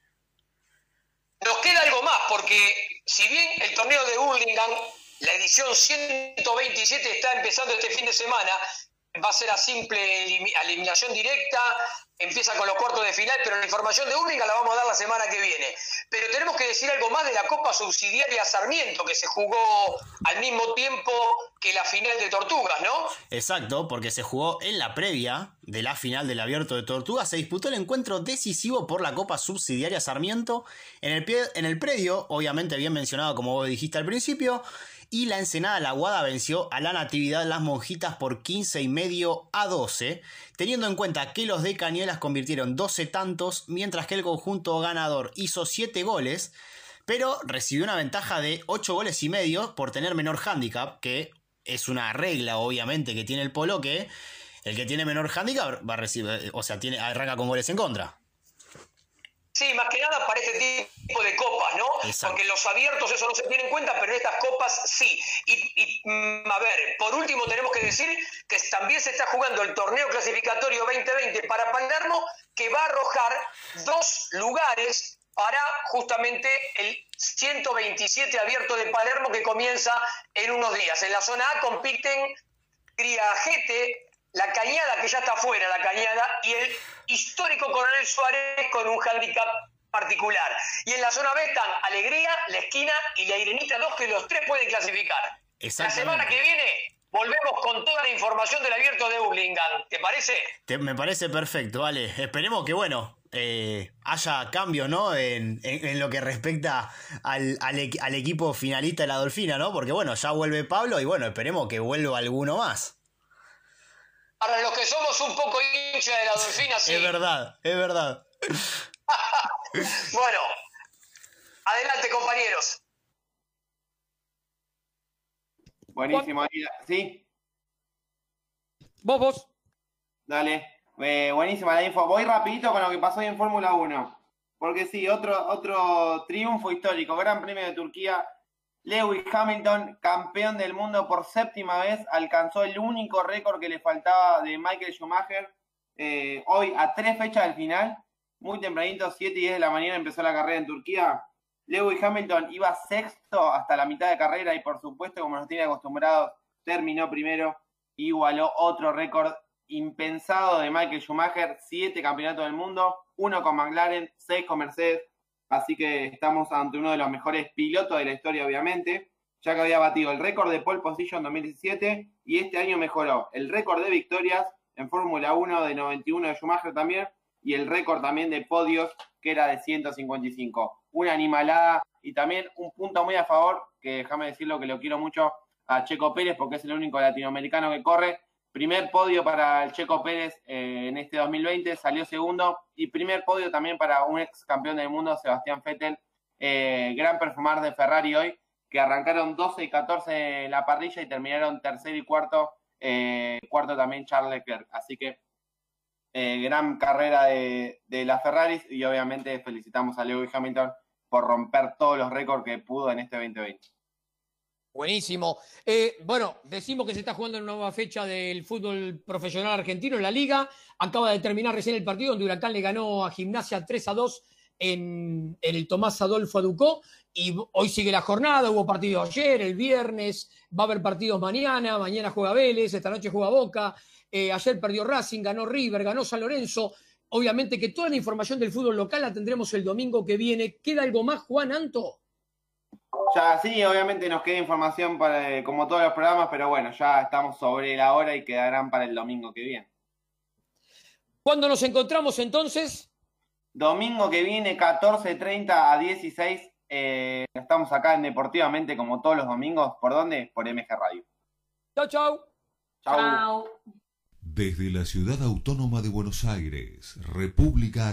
Nos queda algo más, porque si bien el torneo de Hurlingham, la edición 127 está empezando este fin de semana, va a ser a simple elimi- eliminación directa, empieza con los cuartos de final, pero la información de Hurlingham la vamos a dar la semana que viene. Pero tenemos que decir algo más de la Copa Subsidiaria Sarmiento, que se jugó al mismo tiempo que la final de Tortugas, ¿no? Exacto, porque se jugó en la previa de la final del Abierto de Tortuga, se disputó el encuentro decisivo por la Copa Subsidiaria Sarmiento en el, pie- en el predio, obviamente bien mencionado como vos dijiste al principio, y la Ensenada La Guada venció a la Natividad Las Monjitas por 15 y medio a 12, teniendo en cuenta que los de Cañuelas convirtieron 12 tantos, mientras que el conjunto ganador hizo 7 goles, pero recibió una ventaja de 8 goles y medio por tener menor handicap, que es una regla obviamente que tiene el polo que el que tiene menor handicap va a recibir, o sea, tiene, arranca con goles en contra. Sí, más que nada para este tipo de copas, ¿no? Exacto. Porque en los abiertos eso no se tiene en cuenta, pero en estas copas sí. Y, y, mm, a ver, por último tenemos que decir que también se está jugando el torneo clasificatorio 2020 para Palermo, que va a arrojar dos lugares para justamente el 127 abierto de Palermo que comienza en unos días. En la zona A compiten Criajete, la Cañada, que ya está fuera, la Cañada, y el histórico Coronel Suárez con un handicap particular. Y en la zona B están Alegría, La Esquina y La Irenita 2, que los tres pueden clasificar. La semana que viene volvemos con toda la información del abierto de Hurlingham. ¿Te parece? Te- me parece perfecto, vale. Esperemos que, bueno, eh, haya cambios, ¿no? En, en- en lo que respecta al, al al equipo finalista de la Dolfina, ¿no? Porque, bueno, ya vuelve Pablo y, bueno, esperemos que vuelva alguno más. Para los que somos un poco hinchas de la Dolfina, sí. Es verdad, es verdad. Bueno, adelante compañeros. Buenísimo. ¿sí? Vos, vos. Dale. Eh, buenísima la info. Voy rapidito con lo que pasó hoy en Fórmula 1. Porque sí, otro, otro triunfo histórico. Gran Premio de Turquía. Lewis Hamilton, campeón del mundo por séptima vez, alcanzó el único récord que le faltaba de Michael Schumacher. Eh, hoy, a tres fechas del final, muy tempranito, 7 y 10 de la mañana, empezó la carrera en Turquía. Lewis Hamilton iba sexto hasta la mitad de carrera y, por supuesto, como nos tiene acostumbrados, terminó primero igualó otro récord impensado de Michael Schumacher, siete campeonatos del mundo, uno con McLaren, seis con Mercedes, así que estamos ante uno de los mejores pilotos de la historia, obviamente, ya que había batido el récord de pole position 2017 y este año mejoró el récord de victorias en Fórmula 1 de 91 de Schumacher también y el récord también de podios que era de 155. Una animalada y también un punto muy a favor, que déjame decirlo que lo quiero mucho a Checo Pérez porque es el único latinoamericano que corre. Primer podio para el Checo Pérez eh, en este 2020, salió segundo. Y primer podio también para un ex campeón del mundo, Sebastián Vettel. Eh, gran performar de Ferrari hoy, que arrancaron 12 y 14 en la parrilla y terminaron tercero y cuarto. eh, cuarto también Charles Leclerc. Así que gran carrera de, de las Ferraris y obviamente felicitamos a Lewis Hamilton por romper todos los récords que pudo en este 2020. Buenísimo. Eh, bueno, decimos que se está jugando una nueva fecha del fútbol profesional argentino en la liga. Acaba de terminar recién el partido donde Huracán le ganó a Gimnasia 3 a 2 en, en el Tomás Adolfo Aducó y hoy sigue la jornada, hubo partido ayer, el viernes, va a haber partidos mañana, mañana juega Vélez, esta noche juega Boca, eh, ayer perdió Racing, ganó River, ganó San Lorenzo. Obviamente que toda la información del fútbol local la tendremos el domingo que viene. ¿Queda algo más, Juan Anto? Ya sí, obviamente nos queda información para, eh, como todos los programas, pero bueno, ya estamos sobre la hora y quedarán para el domingo que viene. ¿Cuándo nos encontramos entonces? Domingo que viene, 14.30 a 16. Eh, estamos acá en Deportivamente como todos los domingos. ¿Por dónde? Por MG Radio. Chau, chau. Chau. Desde la ciudad autónoma de Buenos Aires, República